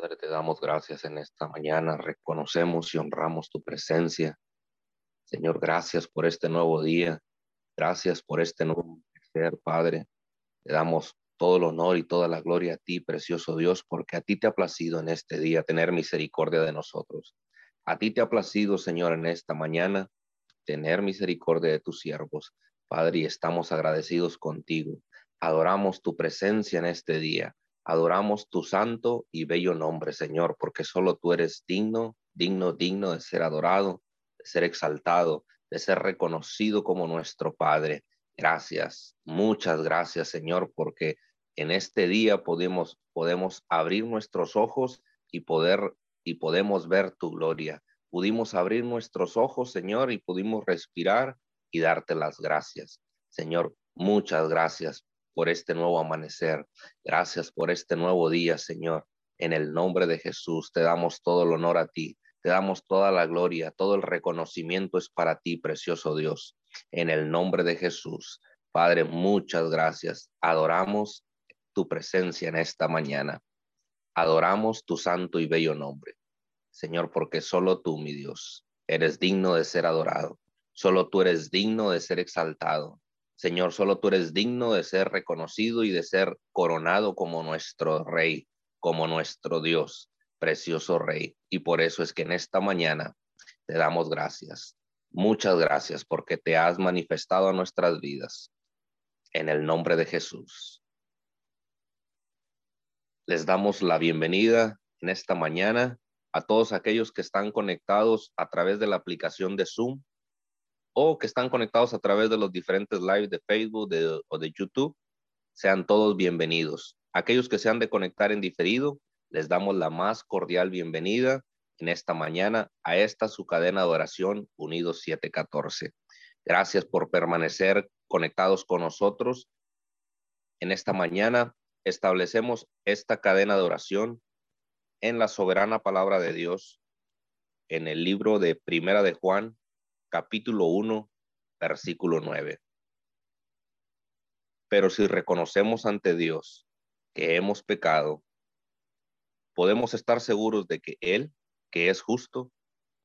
Padre, te damos gracias en esta mañana, reconocemos y honramos tu presencia. Señor, gracias por este nuevo día, gracias por este nuevo ser, Padre. Te damos todo el honor y toda la gloria a ti, precioso Dios, porque a ti te ha placido en este día tener misericordia de nosotros. A ti te ha placido, Señor, en esta mañana tener misericordia de tus siervos. Padre, y estamos agradecidos contigo. Adoramos tu presencia en este día. Adoramos tu santo y bello nombre, Señor, porque solo tú eres digno, digno, digno de ser adorado, de ser exaltado, de ser reconocido como nuestro Padre. Gracias, muchas gracias, Señor, porque en este día podemos, podemos abrir nuestros ojos y poder y podemos ver tu gloria. Pudimos abrir nuestros ojos, Señor, y pudimos respirar y darte las gracias. Señor, muchas gracias por este nuevo amanecer. Gracias por este nuevo día, Señor. En el nombre de Jesús te damos todo el honor a ti. Te damos toda la gloria, todo el reconocimiento es para ti, precioso Dios. En el nombre de Jesús. Padre, muchas gracias. Adoramos tu presencia en esta mañana. Adoramos tu santo y bello nombre. Señor, porque solo tú, mi Dios, eres digno de ser adorado. Solo tú eres digno de ser exaltado. Señor, solo tú eres digno de ser reconocido y de ser coronado como nuestro Rey, como nuestro Dios, precioso Rey. Y por eso es que en esta mañana te damos gracias. Muchas gracias porque te has manifestado a nuestras vidas. En el nombre de Jesús. Les damos la bienvenida en esta mañana a todos aquellos que están conectados a través de la aplicación de Zoom o que están conectados a través de los diferentes lives de Facebook o de YouTube, sean todos bienvenidos. Aquellos que se han de conectar en diferido, les damos la más cordial bienvenida en esta mañana a esta su cadena de oración Unidos 714. Gracias por permanecer conectados con nosotros. En esta mañana establecemos esta cadena de oración en la soberana palabra de Dios en el libro de Primera de Juan, capítulo 1, versículo 9. Pero si reconocemos ante Dios que hemos pecado, podemos estar seguros de que Él, que es justo,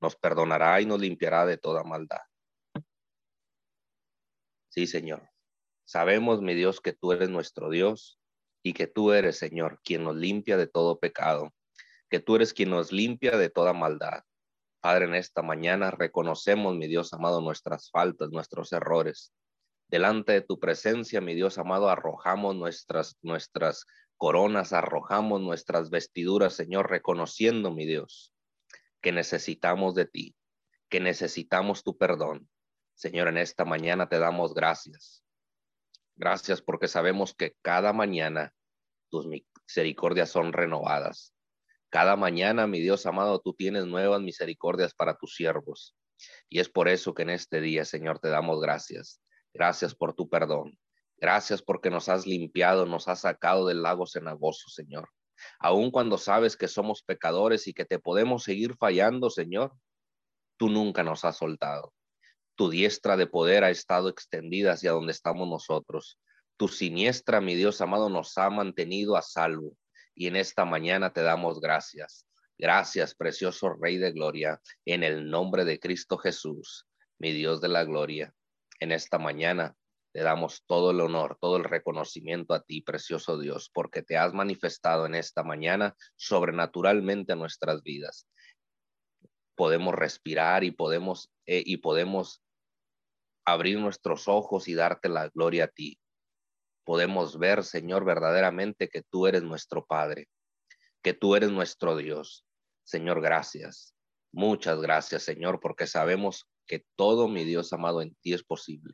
nos perdonará y nos limpiará de toda maldad. Sí, Señor. Sabemos, mi Dios, que tú eres nuestro Dios y que tú eres, Señor, quien nos limpia de todo pecado, que tú eres quien nos limpia de toda maldad. Padre, en esta mañana reconocemos, mi Dios amado, nuestras faltas, nuestros errores. Delante de tu presencia, mi Dios amado, arrojamos nuestras, nuestras coronas, arrojamos nuestras vestiduras, Señor, reconociendo, mi Dios, que necesitamos de ti, que necesitamos tu perdón. Señor, en esta mañana te damos gracias. Gracias porque sabemos que cada mañana tus misericordias son renovadas. Cada mañana, mi Dios amado, tú tienes nuevas misericordias para tus siervos. Y es por eso que en este día, Señor, te damos gracias. Gracias por tu perdón. Gracias porque nos has limpiado, nos has sacado del lago cenagoso, Señor. Aun cuando sabes que somos pecadores y que te podemos seguir fallando, Señor, tú nunca nos has soltado. Tu diestra de poder ha estado extendida hacia donde estamos nosotros. Tu siniestra, mi Dios amado, nos ha mantenido a salvo y en esta mañana te damos gracias. Gracias, precioso Rey de Gloria, en el nombre de Cristo Jesús, mi Dios de la Gloria. En esta mañana te damos todo el honor, todo el reconocimiento a ti, precioso Dios, porque te has manifestado en esta mañana sobrenaturalmente a nuestras vidas. Podemos respirar y podemos, eh, y podemos abrir nuestros ojos y darte la gloria a ti podemos ver, Señor, verdaderamente que tú eres nuestro Padre, que tú eres nuestro Dios. Señor, gracias. Muchas gracias, Señor, porque sabemos que todo, mi Dios amado, en ti es posible.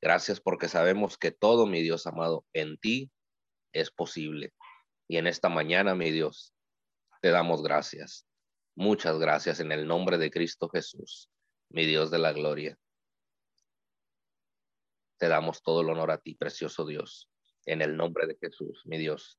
Gracias porque sabemos que todo, mi Dios amado, en ti es posible. Y en esta mañana, mi Dios, te damos gracias. Muchas gracias en el nombre de Cristo Jesús, mi Dios de la gloria. Te damos todo el honor a ti, precioso Dios, en el nombre de Jesús, mi Dios.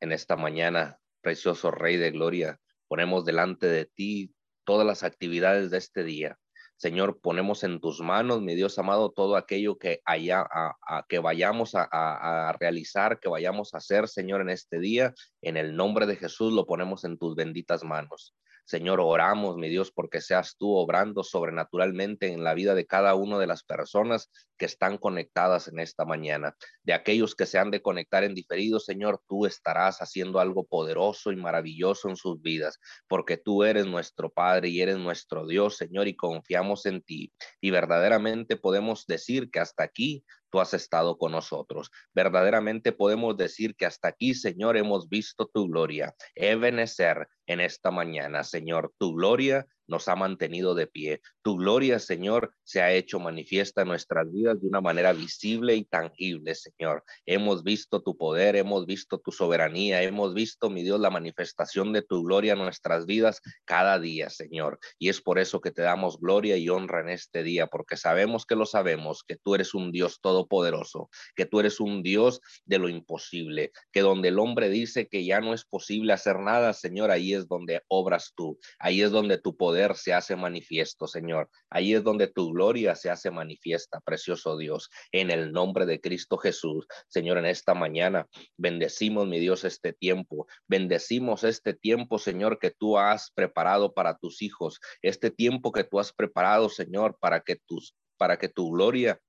En esta mañana, precioso Rey de Gloria, ponemos delante de ti todas las actividades de este día. Señor, ponemos en tus manos, mi Dios amado, todo aquello que, haya, a, que vayamos a, a, realizar, que vayamos a hacer, Señor, en este día. En el nombre de Jesús lo ponemos en tus benditas manos. Señor, oramos, mi Dios, porque seas tú obrando sobrenaturalmente en la vida de cada una de las personas que están conectadas en esta mañana. De aquellos que se han de conectar en diferido, Señor, tú estarás haciendo algo poderoso y maravilloso en sus vidas, porque tú eres nuestro Padre y eres nuestro Dios, Señor, y confiamos en ti. Y verdaderamente podemos decir que hasta aquí tú has estado con nosotros. Verdaderamente podemos decir que hasta aquí, Señor, hemos visto tu gloria. Ebenecer en esta mañana, Señor, tu gloria nos ha mantenido de pie. Tu gloria, Señor, se ha hecho manifiesta en nuestras vidas de una manera visible y tangible, Señor. Hemos visto tu poder, hemos visto tu soberanía, hemos visto, mi Dios, la manifestación de tu gloria en nuestras vidas cada día, Señor. Y es por eso que te damos gloria y honra en este día, porque sabemos que lo sabemos, que tú eres un Dios todopoderoso, que tú eres un Dios de lo imposible, que donde el hombre dice que ya no es posible hacer nada, Señor, ahí es donde obras tú, ahí es donde tu poder se hace manifiesto, Señor. Ahí es donde tu gloria se hace manifiesta, precioso Dios, en el nombre de Cristo Jesús. Señor, en esta mañana bendecimos, mi Dios, este tiempo. Bendecimos este tiempo, Señor, que tú has preparado para tus hijos. Este tiempo que tú has preparado, Señor, para que tus para que tu gloria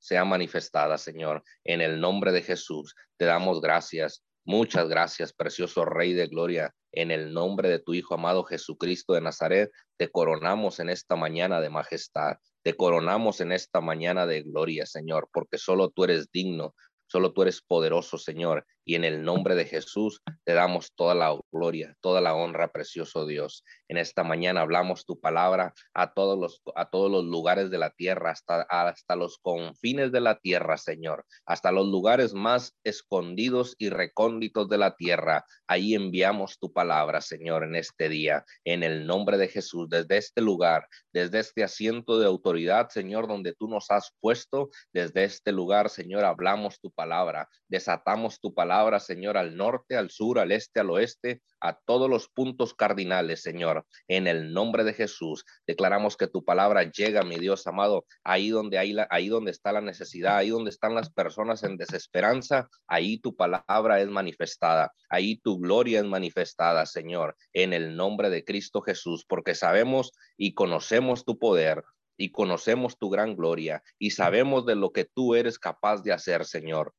sea manifestada, Señor. En el nombre de Jesús, te damos gracias. Muchas gracias, precioso Rey de Gloria. En el nombre de tu Hijo amado Jesucristo de Nazaret, te coronamos en esta mañana de majestad. Te coronamos en esta mañana de gloria, Señor, porque solo tú eres digno, solo tú eres poderoso, Señor y en el nombre de Jesús te damos toda la gloria, toda la honra, precioso Dios. En esta mañana hablamos tu palabra a todos los, a todos los lugares de la tierra, hasta, hasta los confines de la tierra, Señor, hasta los lugares más escondidos y recónditos de la tierra. Ahí enviamos tu palabra, Señor, en este día, en el nombre de Jesús, desde este lugar, desde este asiento de autoridad, Señor, donde tú nos has puesto, desde este lugar, Señor, hablamos tu palabra, desatamos tu palabra Señor, al norte, al sur, al este, al oeste, a todos los puntos cardinales, Señor. En el nombre de Jesús, declaramos que tu palabra llega, mi Dios amado, ahí donde, hay la, ahí donde está la necesidad, ahí donde están las personas en desesperanza, ahí tu palabra es manifestada, ahí tu gloria es manifestada, Señor, en el nombre de Cristo Jesús, porque sabemos y conocemos tu poder, y conocemos tu gran gloria y sabemos de lo que tú eres capaz de hacer, Señor.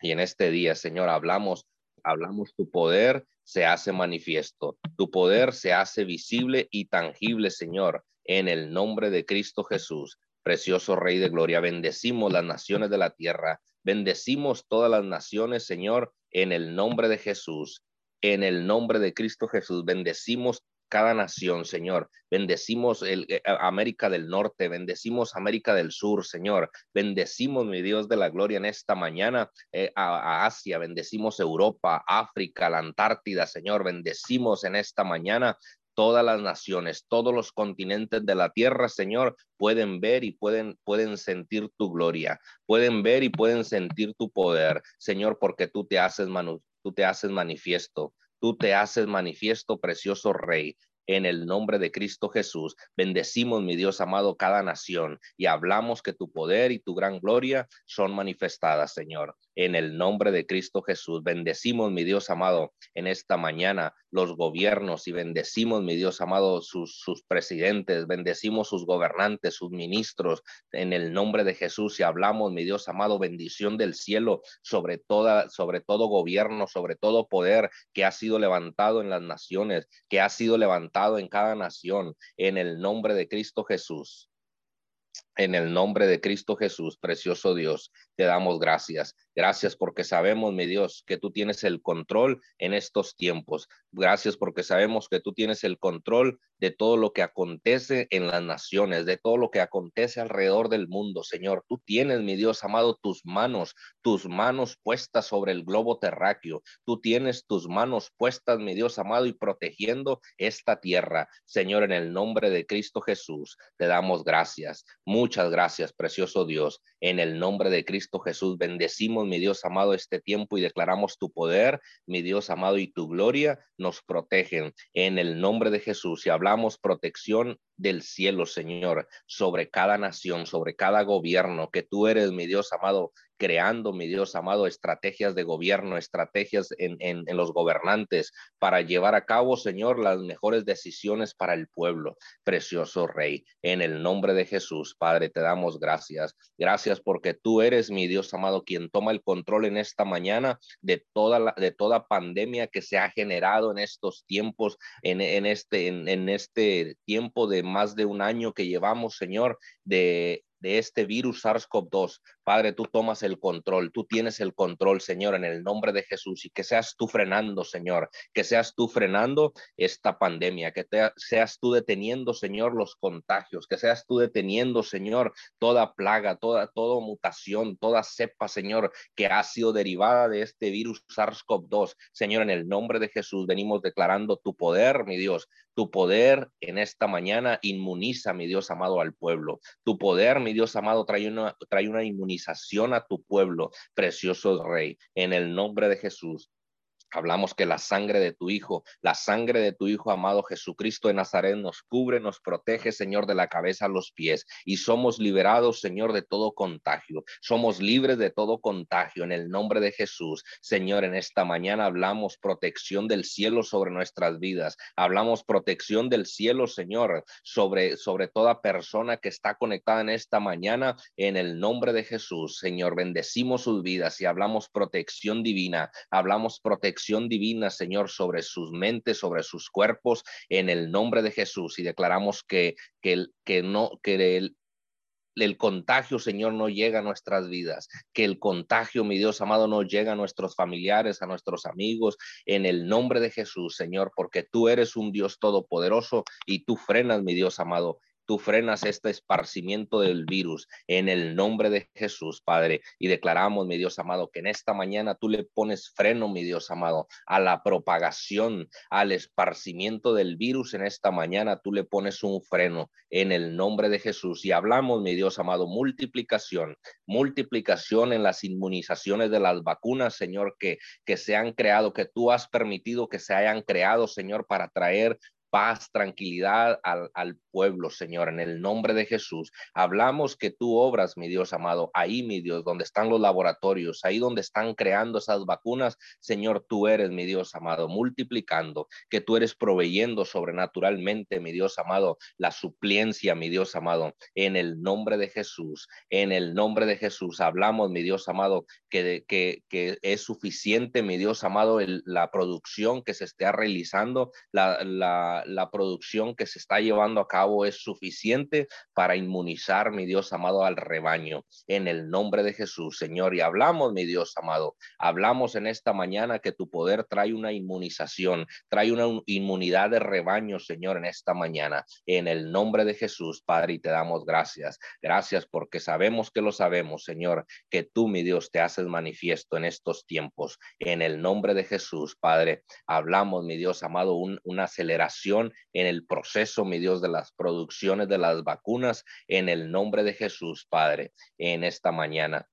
Y en este día, Señor, hablamos, hablamos tu poder se hace manifiesto, tu poder se hace visible y tangible, Señor, en el nombre de Cristo Jesús. Precioso Rey de Gloria, bendecimos las naciones de la tierra, bendecimos todas las naciones, Señor, en el nombre de Jesús, en el nombre de Cristo Jesús, bendecimos cada nación, Señor. Bendecimos el, eh, América del Norte, bendecimos América del Sur, Señor. Bendecimos, mi Dios de la gloria, en esta mañana eh, a, a, Asia, bendecimos Europa, África, la Antártida, Señor. Bendecimos en esta mañana todas las naciones, todos los continentes de la tierra, Señor, pueden ver y pueden, pueden sentir tu gloria, pueden ver y pueden sentir tu poder, Señor, porque tú te haces, manu, tú te haces manifiesto tú te haces manifiesto, precioso Rey. En el nombre de Cristo Jesús, bendecimos, mi Dios amado, cada nación y hablamos que tu poder y tu gran gloria son manifestadas, Señor en el nombre de Cristo Jesús. Bendecimos, mi Dios amado, en esta mañana los gobiernos y bendecimos, mi Dios amado, sus, presidentes, bendecimos sus gobernantes, sus ministros, en el nombre de Jesús y hablamos, mi Dios amado, bendición del cielo sobre toda, sobre todo gobierno, sobre todo poder que ha sido levantado en las naciones, que ha sido levantado en cada nación, en el nombre de Cristo Jesús. En el nombre de Cristo Jesús, precioso Dios, te damos gracias. Gracias porque sabemos, mi Dios, que tú tienes el control en estos tiempos. Gracias porque sabemos que tú tienes el control de todo lo que acontece en las naciones, de todo lo que acontece alrededor del mundo, Señor. Tú tienes, mi Dios amado, tus manos, tus manos puestas sobre el globo terráqueo. Tú tienes tus manos puestas, mi Dios amado, y protegiendo esta tierra. Señor, en el nombre de Cristo Jesús, te damos gracias. Muchas gracias, precioso Dios. En el nombre de Cristo Jesús. Bendecimos, mi Dios amado, este tiempo y declaramos tu poder, mi Dios amado, y tu gloria nos protegen en el nombre de Jesús. Y hablamos protección del cielo, Señor, sobre cada nación, sobre cada gobierno, que tú eres, mi Dios amado, creando, mi Dios amado, estrategias de gobierno, estrategias en, en, los gobernantes para llevar a cabo, Señor, las mejores decisiones para el pueblo. Precioso Rey, en el nombre de Jesús, Padre, te damos gracias. Gracias porque tú eres, mi Dios amado, quien toma el control en esta mañana de toda, la, de toda pandemia que se ha generado en estos tiempos, en, en este, en este tiempo de más de un año que llevamos, Señor, de de este virus SARS-CoV-2. Padre, tú tomas el control, tú tienes el control, Señor, en el nombre de Jesús, y que seas tú frenando, Señor, que seas tú frenando esta pandemia, que seas tú deteniendo, Señor, los contagios, que seas tú deteniendo, Señor, toda plaga, toda, toda mutación, toda cepa, Señor, que ha sido derivada de este virus SARS-CoV-2. Señor, en el nombre de Jesús, venimos declarando tu poder, mi Dios, tu poder en esta mañana inmuniza, mi Dios amado, al pueblo. Tu poder, mi Dios amado, trae una, trae una inmunización a tu pueblo, precioso Rey, en el nombre de Jesús. Hablamos que la sangre de tu Hijo, la sangre de tu Hijo amado Jesucristo de Nazaret nos cubre, nos protege, Señor, de la cabeza a los pies. Y somos liberados, Señor, de todo contagio. Somos libres de todo contagio en el nombre de Jesús. Señor, en esta mañana hablamos protección del cielo sobre nuestras vidas. Hablamos protección del cielo, Señor, sobre, sobre toda persona que está conectada en esta mañana en el nombre de Jesús. Señor, bendecimos sus vidas y hablamos protección divina. Hablamos protección divina, Señor, sobre sus mentes, sobre sus cuerpos, en el nombre de Jesús. Y declaramos que, que, que no, que el, el contagio, Señor, no llega a nuestras vidas, que el contagio, mi Dios amado, no llega a nuestros familiares, a nuestros amigos, en el nombre de Jesús, Señor, porque tú eres un Dios todopoderoso y tú frenas, mi Dios amado, tú frenas este esparcimiento del virus en el nombre de Jesús, Padre. Y declaramos, mi Dios amado, que en esta mañana tú le pones freno, mi Dios amado, a la propagación, al esparcimiento del virus en esta mañana, tú le pones un freno en el nombre de Jesús. Y hablamos, mi Dios amado, multiplicación, multiplicación en las inmunizaciones de las vacunas, Señor, que, que se han creado, que tú has permitido que se hayan creado, Señor, para traer paz, tranquilidad al, pueblo, Señor, en el nombre de Jesús. Hablamos que tú obras, mi Dios amado, ahí, mi Dios, donde están los laboratorios, ahí donde están creando esas vacunas, Señor, tú eres, mi Dios amado, multiplicando, que tú eres proveyendo sobrenaturalmente, mi Dios amado, la supliencia, mi Dios amado, en el nombre de Jesús, en el nombre de Jesús. Hablamos, mi Dios amado, que, es suficiente, mi Dios amado, la producción que se esté realizando, la, la producción que se está llevando a cabo es suficiente para inmunizar, mi Dios amado, al rebaño. En el nombre de Jesús, Señor. Y hablamos, mi Dios amado, hablamos en esta mañana que tu poder trae una inmunización, trae una inmunidad de rebaño, Señor, en esta mañana. En el nombre de Jesús, Padre, y te damos gracias. Gracias porque sabemos que lo sabemos, Señor, que tú, mi Dios, te haces manifiesto en estos tiempos. En el nombre de Jesús, Padre, hablamos, mi Dios amado, un, una aceleración en el proceso, mi Dios, de las producciones de las vacunas en el nombre de Jesús, Padre, en esta mañana.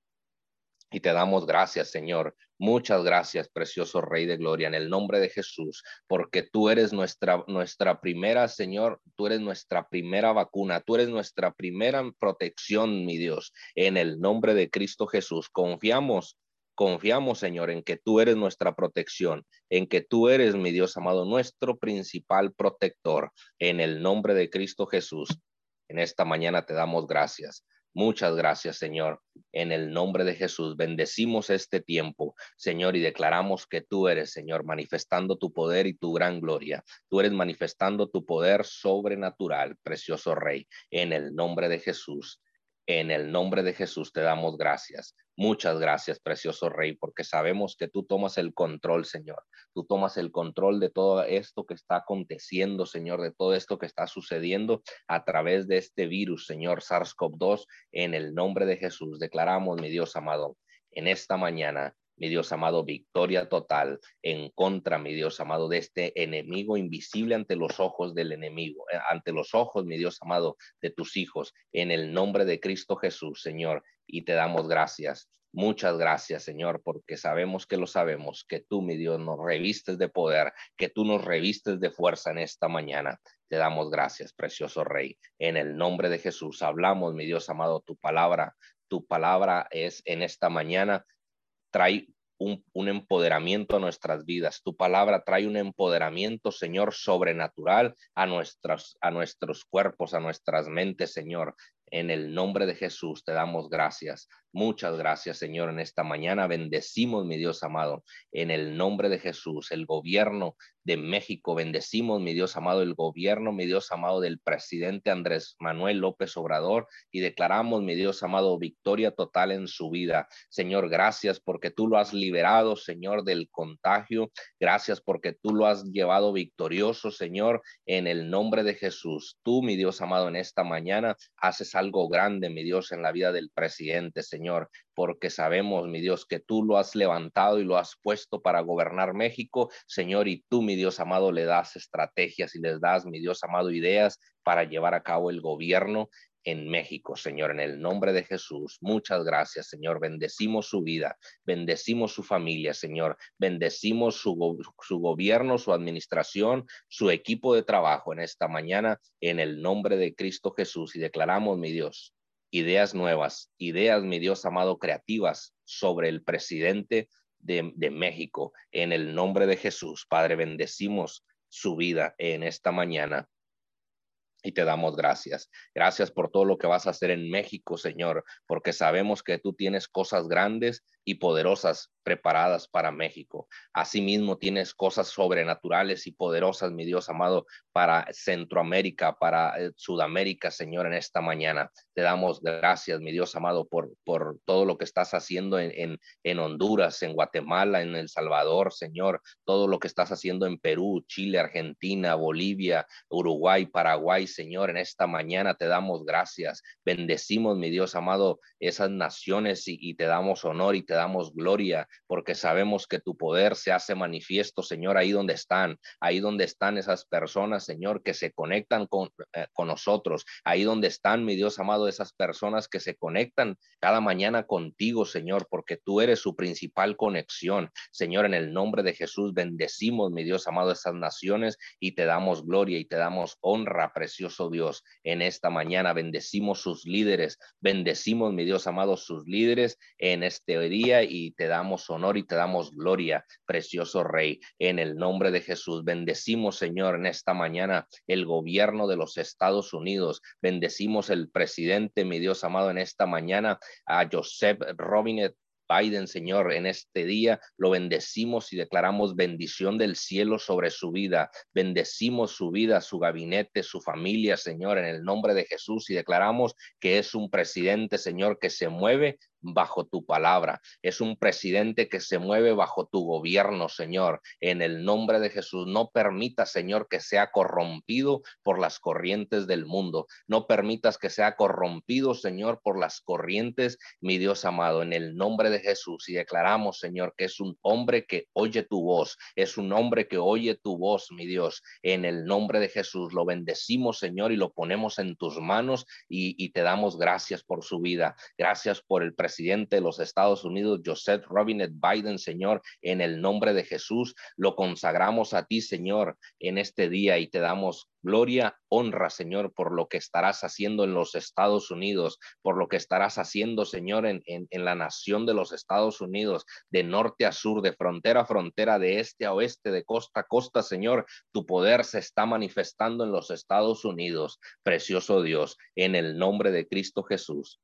Y te damos gracias, Señor. Muchas gracias, precioso Rey de Gloria, en el nombre de Jesús, porque tú eres nuestra, nuestra primera, Señor, tú eres nuestra primera vacuna, tú eres nuestra primera protección, mi Dios, en el nombre de Cristo Jesús. Confiamos Confiamos, Señor, en que tú eres nuestra protección, en que tú eres, mi Dios amado, nuestro principal protector. En el nombre de Cristo Jesús, en esta mañana te damos gracias. Muchas gracias, Señor. En el nombre de Jesús, bendecimos este tiempo, Señor, y declaramos que tú eres, Señor, manifestando tu poder y tu gran gloria. Tú eres manifestando tu poder sobrenatural, precioso Rey, en el nombre de Jesús. En el nombre de Jesús te damos gracias. Muchas gracias, precioso Rey, porque sabemos que tú tomas el control, Señor. Tú tomas el control de todo esto que está aconteciendo, Señor, de todo esto que está sucediendo a través de este virus, Señor, SARS-CoV-2. En el nombre de Jesús declaramos, mi Dios amado, en esta mañana mi Dios amado, victoria total en contra, mi Dios amado, de este enemigo invisible ante los ojos del enemigo, eh, ante los ojos, mi Dios amado, de tus hijos, en el nombre de Cristo Jesús, Señor, y te damos gracias. Muchas gracias, Señor, porque sabemos que lo sabemos, que tú, mi Dios, nos revistes de poder, que tú nos revistes de fuerza en esta mañana. Te damos gracias, precioso Rey. En el nombre de Jesús hablamos, mi Dios amado, tu palabra. Tu palabra es en esta mañana, trae un, empoderamiento a nuestras vidas. Tu palabra trae un empoderamiento, Señor, sobrenatural a, a nuestros cuerpos, a nuestras mentes, Señor. En el nombre de Jesús te damos gracias. Muchas gracias, Señor, en esta mañana. Bendecimos, mi Dios amado, en el nombre de Jesús, el gobierno de México. Bendecimos, mi Dios amado, el gobierno, mi Dios amado, del presidente Andrés Manuel López Obrador y declaramos, mi Dios amado, victoria total en su vida. Señor, gracias porque tú lo has liberado, Señor, del contagio. Gracias porque tú lo has llevado victorioso, Señor, en el nombre de Jesús. Tú, mi Dios amado, en esta mañana haces algo grande, mi Dios, en la vida del presidente, Señor. Señor, porque sabemos, mi Dios, que tú lo has levantado y lo has puesto para gobernar México, Señor, y tú, mi Dios amado, le das estrategias y les das, mi Dios amado, ideas para llevar a cabo el gobierno en México, Señor, en el nombre de Jesús. Muchas gracias, Señor. Bendecimos su vida, bendecimos su familia, Señor. Bendecimos su, su, gobierno, su administración, su equipo de trabajo en esta mañana, en el nombre de Cristo Jesús. Y declaramos, mi Dios, ideas nuevas, ideas, mi Dios amado, creativas sobre el presidente de, de, México. En el nombre de Jesús, Padre, bendecimos su vida en esta mañana y te damos gracias. Gracias por todo lo que vas a hacer en México, Señor, porque sabemos que tú tienes cosas grandes y poderosas preparadas para México. Asimismo, tienes cosas sobrenaturales y poderosas, mi Dios amado, para Centroamérica, para eh, Sudamérica, Señor, en esta mañana. Te damos gracias, mi Dios amado, por, por todo lo que estás haciendo en, en, en Honduras, en Guatemala, en El Salvador, Señor, todo lo que estás haciendo en Perú, Chile, Argentina, Bolivia, Uruguay, Paraguay, Señor, en esta mañana te damos gracias. Bendecimos, mi Dios amado, esas naciones y, y te damos honor y te damos gloria porque sabemos que tu poder se hace manifiesto, Señor, ahí donde están, ahí donde están esas personas, Señor, que se conectan con, eh, con nosotros, ahí donde están, mi Dios amado, esas personas que se conectan cada mañana contigo, Señor, porque tú eres su principal conexión. Señor, en el nombre de Jesús, bendecimos, mi Dios amado, esas naciones y te damos gloria y te damos honra, precioso Dios. En esta mañana bendecimos sus líderes, bendecimos, mi Dios amado, sus líderes en este día y te damos honor y te damos gloria, precioso Rey. En el nombre de Jesús, bendecimos, Señor, en esta mañana el gobierno de los Estados Unidos. Bendecimos el presidente, mi Dios amado, en esta mañana a Joseph Robinet Biden, Señor, en este día lo bendecimos y declaramos bendición del cielo sobre su vida. Bendecimos su vida, su gabinete, su familia, Señor, en el nombre de Jesús y declaramos que es un presidente, Señor, que se mueve bajo tu palabra. Es un presidente que se mueve bajo tu gobierno, Señor. En el nombre de Jesús, no permita, Señor, que sea corrompido por las corrientes del mundo. No permitas que sea corrompido, Señor, por las corrientes, mi Dios amado, en el nombre de Jesús. Y declaramos, Señor, que es un hombre que oye tu voz. Es un hombre que oye tu voz, mi Dios. En el nombre de Jesús lo bendecimos, Señor, y lo ponemos en tus manos y, te damos gracias por su vida. Gracias por el presidente presidente de los Estados Unidos, Joseph Robinet Biden, Señor, en el nombre de Jesús, lo consagramos a ti, Señor, en este día y te damos gloria, honra, Señor, por lo que estarás haciendo en los Estados Unidos, por lo que estarás haciendo, Señor, en, en, en, la nación de los Estados Unidos, de norte a sur, de frontera a frontera, de este a oeste, de costa a costa, Señor. Tu poder se está manifestando en los Estados Unidos, precioso Dios, en el nombre de Cristo Jesús.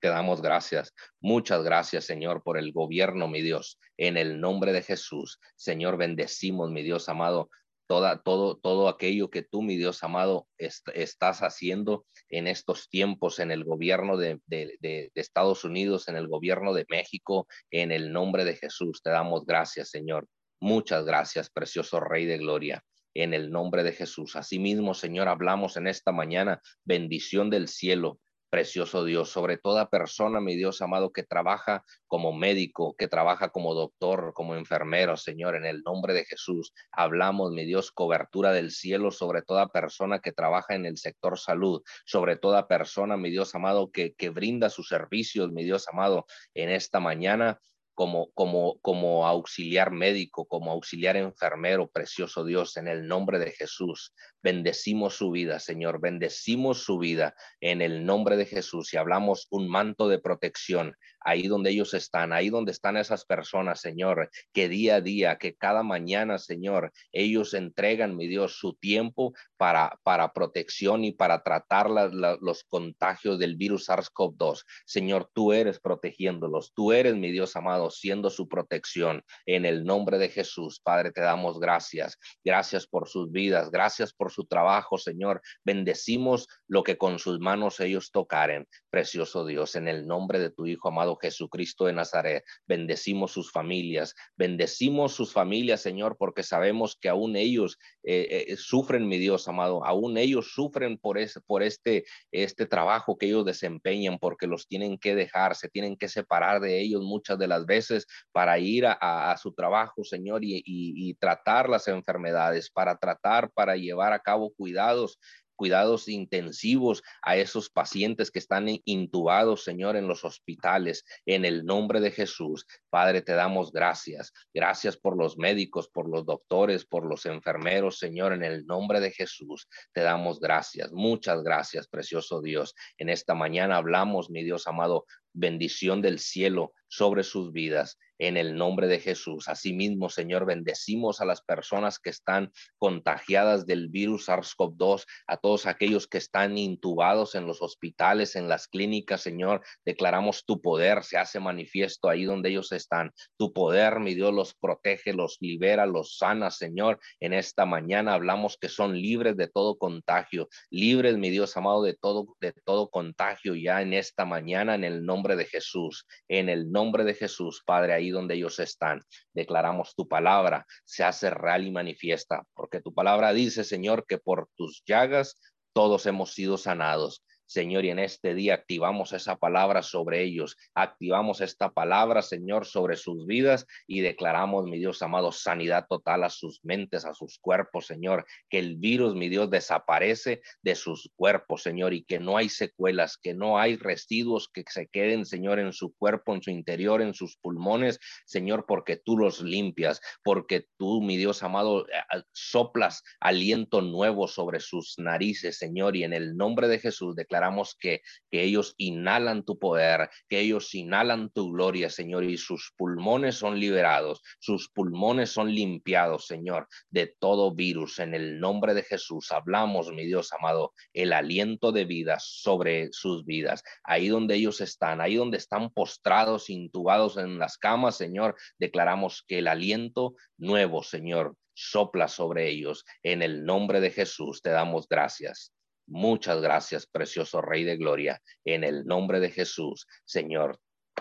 Te damos gracias. Muchas gracias, Señor, por el gobierno, mi Dios. En el nombre de Jesús, Señor, bendecimos, mi Dios amado, toda, todo, todo aquello que tú, mi Dios amado, estás haciendo en estos tiempos en el gobierno de, de, de, Estados Unidos, en el gobierno de México, en el nombre de Jesús. Te damos gracias, Señor. Muchas gracias, precioso Rey de Gloria en el nombre de Jesús. Asimismo, Señor, hablamos en esta mañana bendición del cielo precioso Dios, sobre toda persona, mi Dios amado, que trabaja como médico, que trabaja como doctor, como enfermero, Señor, en el nombre de Jesús. Hablamos, mi Dios, cobertura del cielo sobre toda persona que trabaja en el sector salud, sobre toda persona, mi Dios amado, que, que brinda sus servicios, mi Dios amado, en esta mañana como, como, como auxiliar médico, como auxiliar enfermero, precioso Dios, en el nombre de Jesús. Bendecimos su vida, Señor, bendecimos su vida en el nombre de Jesús y hablamos un manto de protección ahí donde ellos están, ahí donde están esas personas, Señor, que día a día, que cada mañana, Señor, ellos entregan, mi Dios, su tiempo para, para protección y para tratar los contagios del virus SARS-CoV-2. Señor, tú eres protegiéndolos, tú eres, mi Dios amado, siendo su protección. En el nombre de Jesús, Padre, te damos gracias. Gracias por sus vidas, gracias por su trabajo, Señor. Bendecimos lo que con sus manos ellos tocaren. Precioso Dios, en el nombre de tu Hijo amado Jesucristo de Nazaret. Bendecimos sus familias, bendecimos sus familias, Señor, porque sabemos que aún ellos eh, eh, sufren, mi Dios amado, aún ellos sufren por, por este, este trabajo que ellos desempeñan, porque los tienen que dejar, se tienen que separar de ellos muchas de las veces para ir a, su trabajo, Señor, y tratar las enfermedades, para tratar, para llevar a cabo cuidados cuidados intensivos a esos pacientes que están intubados, Señor, en los hospitales, en el nombre de Jesús. Padre, te damos gracias. Gracias por los médicos, por los doctores, por los enfermeros, Señor, en el nombre de Jesús. Te damos gracias. Muchas gracias, precioso Dios. En esta mañana hablamos, mi Dios amado, bendición del cielo sobre sus vidas en el nombre de Jesús. Asimismo, Señor, bendecimos a las personas que están contagiadas del virus SARS-CoV-2, a todos aquellos que están intubados en los hospitales, en las clínicas, Señor. Declaramos tu poder, se hace manifiesto ahí donde ellos están. Tu poder, mi Dios, los protege, los libera, los sana, Señor. En esta mañana hablamos que son libres de todo contagio, libres, mi Dios amado, de todo, de todo contagio ya en esta mañana, en el nombre de Jesús, en el nombre de Jesús, Padre, ahí donde ellos están. Declaramos tu palabra, se hace real y manifiesta, porque tu palabra dice, Señor, que por tus llagas todos hemos sido sanados. Señor, y en este día activamos esa palabra sobre ellos, activamos esta palabra, Señor, sobre sus vidas y declaramos, mi Dios amado, sanidad total a sus mentes, a sus cuerpos, Señor, que el virus, mi Dios, desaparece de sus cuerpos, Señor, y que no hay secuelas, que no hay residuos que se queden, Señor, en su cuerpo, en su interior, en sus pulmones, Señor, porque tú los limpias, porque tú, mi Dios amado, eh, soplas aliento nuevo sobre sus narices, Señor, y en el nombre de Jesús declaramos declaramos que, que ellos inhalan tu poder, que ellos inhalan tu gloria, Señor, y sus pulmones son liberados, sus pulmones son limpiados, Señor, de todo virus. En el nombre de Jesús hablamos, mi Dios amado, el aliento de vida sobre sus vidas. Ahí donde ellos están, ahí donde están postrados, intubados en las camas, Señor, declaramos que el aliento nuevo, Señor, sopla sobre ellos. En el nombre de Jesús te damos gracias. Muchas gracias, precioso Rey de Gloria, en el nombre de Jesús, Señor.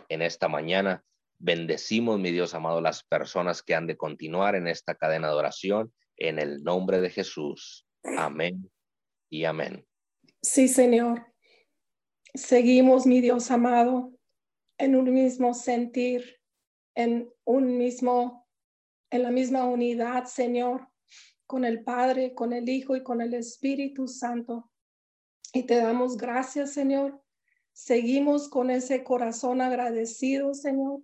En esta mañana bendecimos, mi Dios amado, las personas que han de continuar en esta cadena de oración, en el nombre de Jesús. Amén y amén. Sí, Señor. Seguimos, mi Dios amado, en un mismo sentir, en un mismo, en la misma unidad, Señor, con el Padre, con el Hijo y con el Espíritu Santo. Y te damos gracias, Señor. Seguimos con ese corazón agradecido, Señor.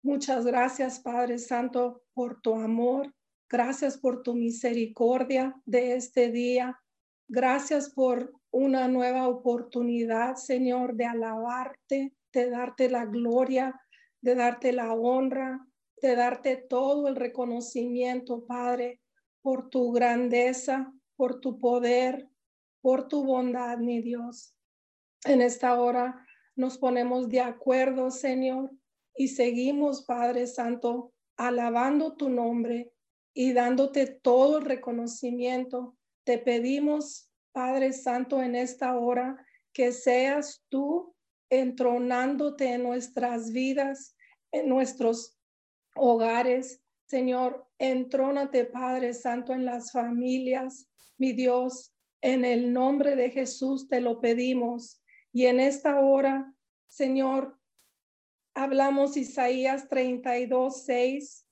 Muchas gracias, Padre Santo, por tu amor. Gracias por tu misericordia de este día. Gracias por una nueva oportunidad, Señor, de alabarte, de darte la gloria, de darte la honra, de darte todo el reconocimiento, Padre, por tu grandeza, por tu poder, por tu bondad, mi Dios. En esta hora nos ponemos de acuerdo, Señor, y seguimos, Padre Santo, alabando tu nombre y dándote todo el reconocimiento. Te pedimos, Padre Santo, en esta hora que seas tú entronándote en nuestras vidas, en nuestros hogares. Señor, entrónate, Padre Santo, en las familias, mi Dios, en el nombre de Jesús te lo pedimos Y en esta hora, Señor, hablamos Isaías 32, 6.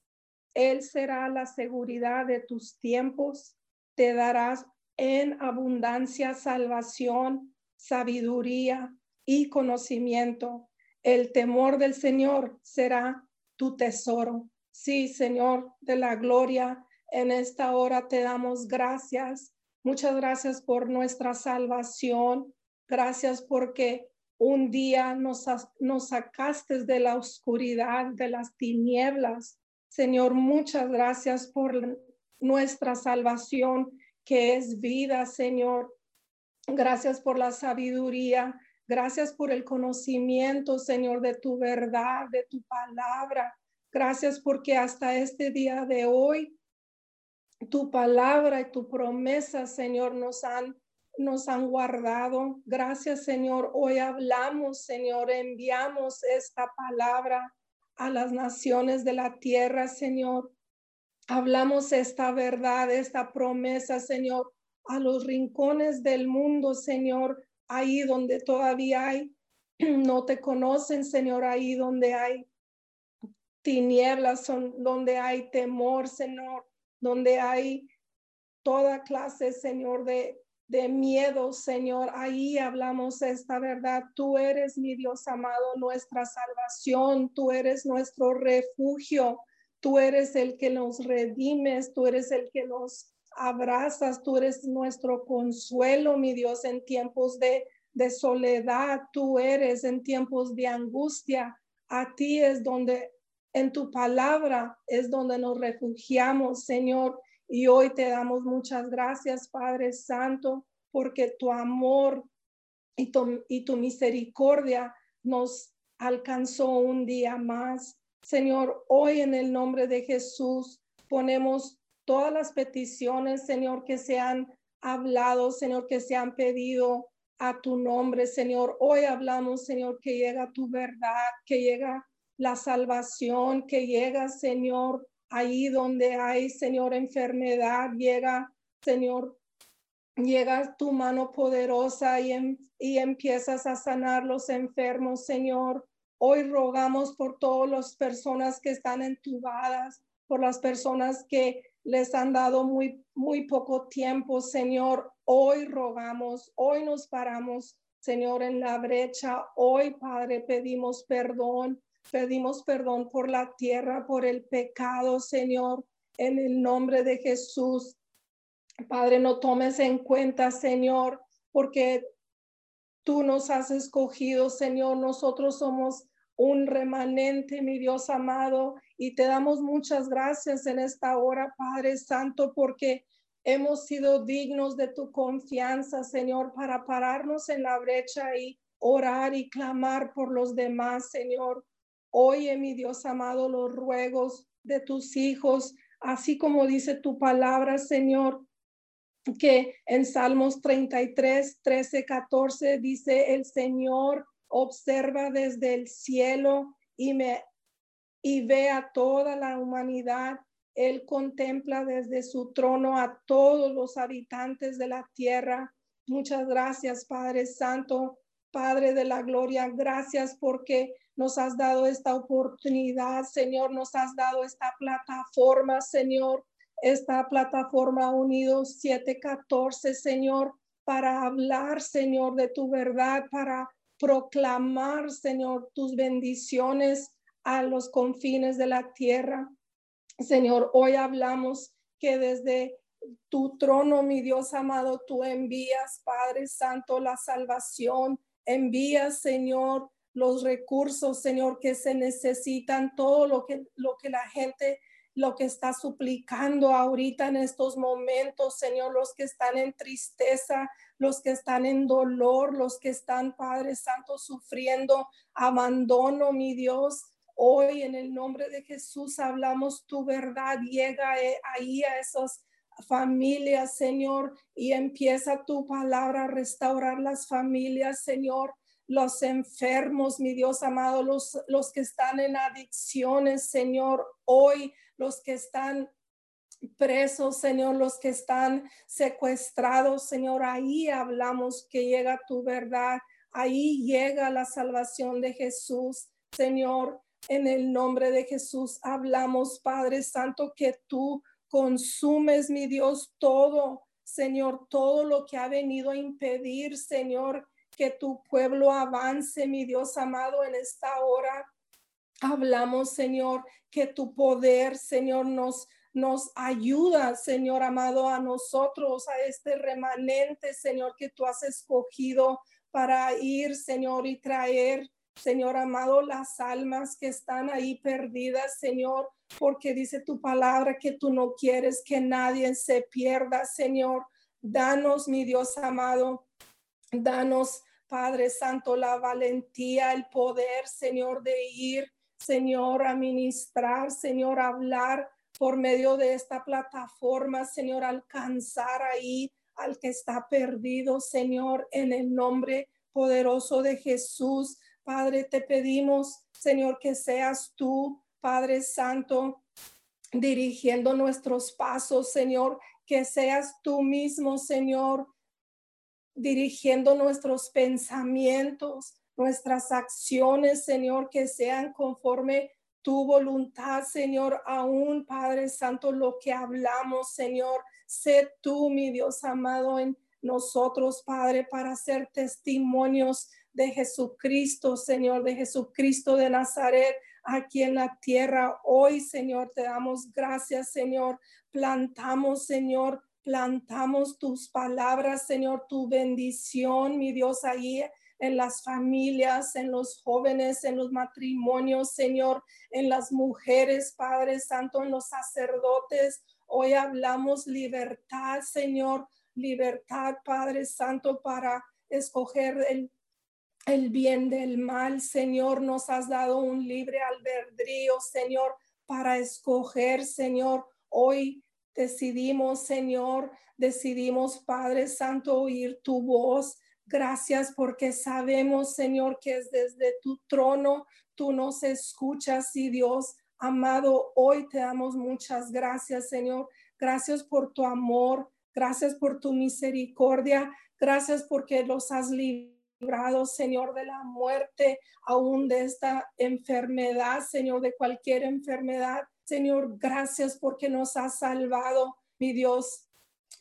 Él será la seguridad de tus tiempos, te darás en abundancia salvación, sabiduría y conocimiento. El temor del Señor será tu tesoro. Sí, Señor de la gloria, en esta hora te damos gracias. Muchas gracias por nuestra salvación. Gracias porque un día nos, sacaste de la oscuridad, de las tinieblas. Señor, muchas gracias por nuestra salvación, que es vida, Señor. Gracias por la sabiduría. Gracias por el conocimiento, Señor, de tu verdad, de tu palabra. Gracias porque hasta este día de hoy, tu palabra y tu promesa, Señor, nos han nos han guardado. Gracias, Señor. Hoy hablamos, Señor, enviamos esta palabra a las naciones de la tierra, Señor. Hablamos esta verdad, esta promesa, Señor, a los rincones del mundo, Señor, ahí donde todavía hay, no te conocen, Señor, ahí donde hay tinieblas, donde hay temor, Señor, donde hay toda clase, Señor, de, de miedo, Señor. Ahí hablamos esta verdad. Tú eres mi Dios amado, nuestra salvación. Tú eres nuestro refugio. Tú eres el que nos redimes. Tú eres el que nos abrazas. Tú eres nuestro consuelo, mi Dios, en tiempos de, de soledad. Tú eres en tiempos de angustia. A ti es donde, en tu palabra, es donde nos refugiamos, Señor. Y hoy te damos muchas gracias, Padre Santo, porque tu amor y tu, y tu misericordia nos alcanzó un día más. Señor, hoy en el nombre de Jesús ponemos todas las peticiones, Señor, que se han hablado, Señor, que se han pedido a tu nombre, Señor. Hoy hablamos, Señor, que llega tu verdad, que llega la salvación, que llega, Señor, ahí donde hay, Señor, enfermedad, llega, Señor, llega tu mano poderosa y, em, y empiezas a sanar los enfermos, Señor. Hoy rogamos por todas las personas que están entubadas, por las personas que les han dado muy, muy poco tiempo, Señor. Hoy rogamos, hoy nos paramos, Señor, en la brecha. Hoy, Padre, pedimos perdón Pedimos perdón por la tierra, por el pecado, Señor, en el nombre de Jesús. Padre, no tomes en cuenta, Señor, porque tú nos has escogido, Señor. Nosotros somos un remanente, mi Dios amado, y te damos muchas gracias en esta hora, Padre Santo, porque hemos sido dignos de tu confianza, Señor, para pararnos en la brecha y orar y clamar por los demás, Señor. Oye, mi Dios amado, los ruegos de tus hijos, así como dice tu palabra, Señor, que en Salmos 33, 13, 14 dice, el Señor observa desde el cielo y me y ve a toda la humanidad. Él contempla desde su trono a todos los habitantes de la tierra. Muchas gracias, Padre Santo, Padre de la Gloria. Gracias porque nos has dado esta oportunidad, Señor, nos has dado esta plataforma, Señor, esta plataforma Unidos 714, Señor, para hablar, Señor, de tu verdad, para proclamar, Señor, tus bendiciones a los confines de la tierra. Señor, hoy hablamos que desde tu trono, mi Dios amado, tú envías, Padre Santo, la salvación, envías, Señor, los recursos, Señor, que se necesitan, todo lo que, lo que la gente, lo que está suplicando ahorita en estos momentos, Señor, los que están en tristeza, los que están en dolor, los que están, Padre Santo, sufriendo abandono, mi Dios. Hoy en el nombre de Jesús hablamos tu verdad, llega eh, ahí a esas familias, Señor, y empieza tu palabra a restaurar las familias, Señor los enfermos, mi Dios amado, los, los que están en adicciones, Señor, hoy los que están presos, Señor, los que están secuestrados, Señor, ahí hablamos que llega tu verdad, ahí llega la salvación de Jesús. Señor, en el nombre de Jesús hablamos, Padre Santo, que tú consumes, mi Dios, todo, Señor, todo lo que ha venido a impedir, Señor, que tu pueblo avance, mi Dios amado, en esta hora. Hablamos, Señor, que tu poder, Señor, nos nos ayuda, Señor amado, a nosotros, a este remanente, Señor, que tú has escogido para ir, Señor, y traer, Señor amado, las almas que están ahí perdidas, Señor, porque dice tu palabra que tú no quieres que nadie se pierda, Señor. Danos, mi Dios amado, danos, Padre Santo, la valentía, el poder, Señor, de ir, Señor, a ministrar, Señor, hablar por medio de esta plataforma, Señor, alcanzar ahí al que está perdido, Señor, en el nombre poderoso de Jesús. Padre, te pedimos, Señor, que seas tú, Padre Santo, dirigiendo nuestros pasos, Señor, que seas tú mismo, Señor, dirigiendo nuestros pensamientos, nuestras acciones, Señor, que sean conforme tu voluntad, Señor, aún Padre Santo, lo que hablamos, Señor, sé tú, mi Dios amado, en nosotros, Padre, para ser testimonios de Jesucristo, Señor, de Jesucristo de Nazaret aquí en la tierra. Hoy, Señor, te damos gracias, Señor. Plantamos, Señor, plantamos tus palabras, Señor, tu bendición, mi Dios, ahí en las familias, en los jóvenes, en los matrimonios, Señor, en las mujeres, Padre Santo, en los sacerdotes. Hoy hablamos libertad, Señor, libertad, Padre Santo, para escoger el, el bien del mal. Señor, nos has dado un libre albedrío, Señor, para escoger, Señor. Hoy decidimos, Señor, decidimos, Padre Santo, oír tu voz. Gracias porque sabemos, Señor, que es desde tu trono tú nos escuchas y Dios amado, hoy te damos muchas gracias, Señor. Gracias por tu amor, gracias por tu misericordia, gracias porque los has librado, Señor, de la muerte, aún de esta enfermedad, Señor, de cualquier enfermedad. Señor, gracias porque nos has salvado, mi Dios.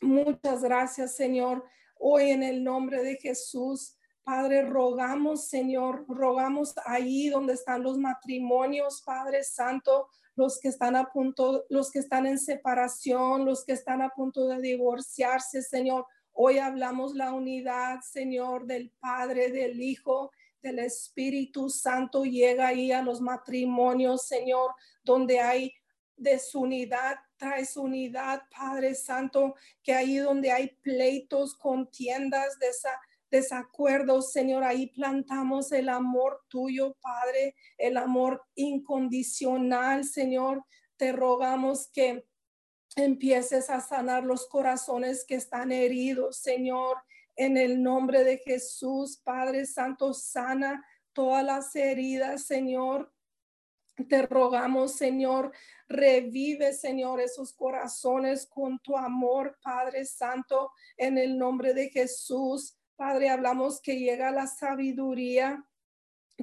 Muchas gracias, Señor. Hoy en el nombre de Jesús, Padre, rogamos, Señor, rogamos ahí donde están los matrimonios, Padre Santo, los que están a punto, los que están en separación, los que están a punto de divorciarse, Señor. Hoy hablamos la unidad, Señor, del Padre, del Hijo, del Espíritu Santo. Llega ahí a los matrimonios, Señor, donde hay desunidad, traes unidad, Padre Santo, que ahí donde hay pleitos, contiendas, desacuerdos, Señor, ahí plantamos el amor tuyo, Padre, el amor incondicional, Señor. Te rogamos que empieces a sanar los corazones que están heridos, Señor, en el nombre de Jesús, Padre Santo, sana todas las heridas, Señor te rogamos, Señor, revive, Señor, esos corazones con tu amor, Padre Santo, en el nombre de Jesús. Padre, hablamos que llega la sabiduría,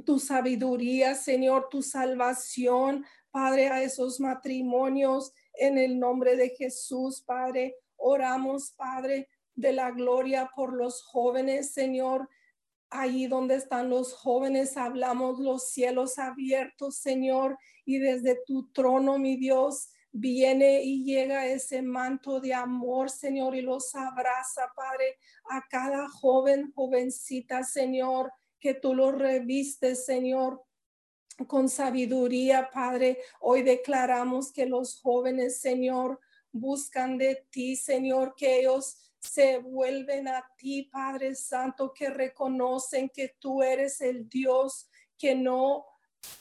tu sabiduría, Señor, tu salvación, Padre, a esos matrimonios, en el nombre de Jesús, Padre. Oramos, Padre, de la gloria por los jóvenes, Señor Ahí donde están los jóvenes, hablamos los cielos abiertos, Señor, y desde tu trono, mi Dios, viene y llega ese manto de amor, Señor, y los abraza, Padre, a cada joven, jovencita, Señor, que tú los revistes, Señor, con sabiduría, Padre. Hoy declaramos que los jóvenes, Señor, buscan de ti, Señor, que ellos se vuelven a ti, Padre Santo, que reconocen que tú eres el Dios que no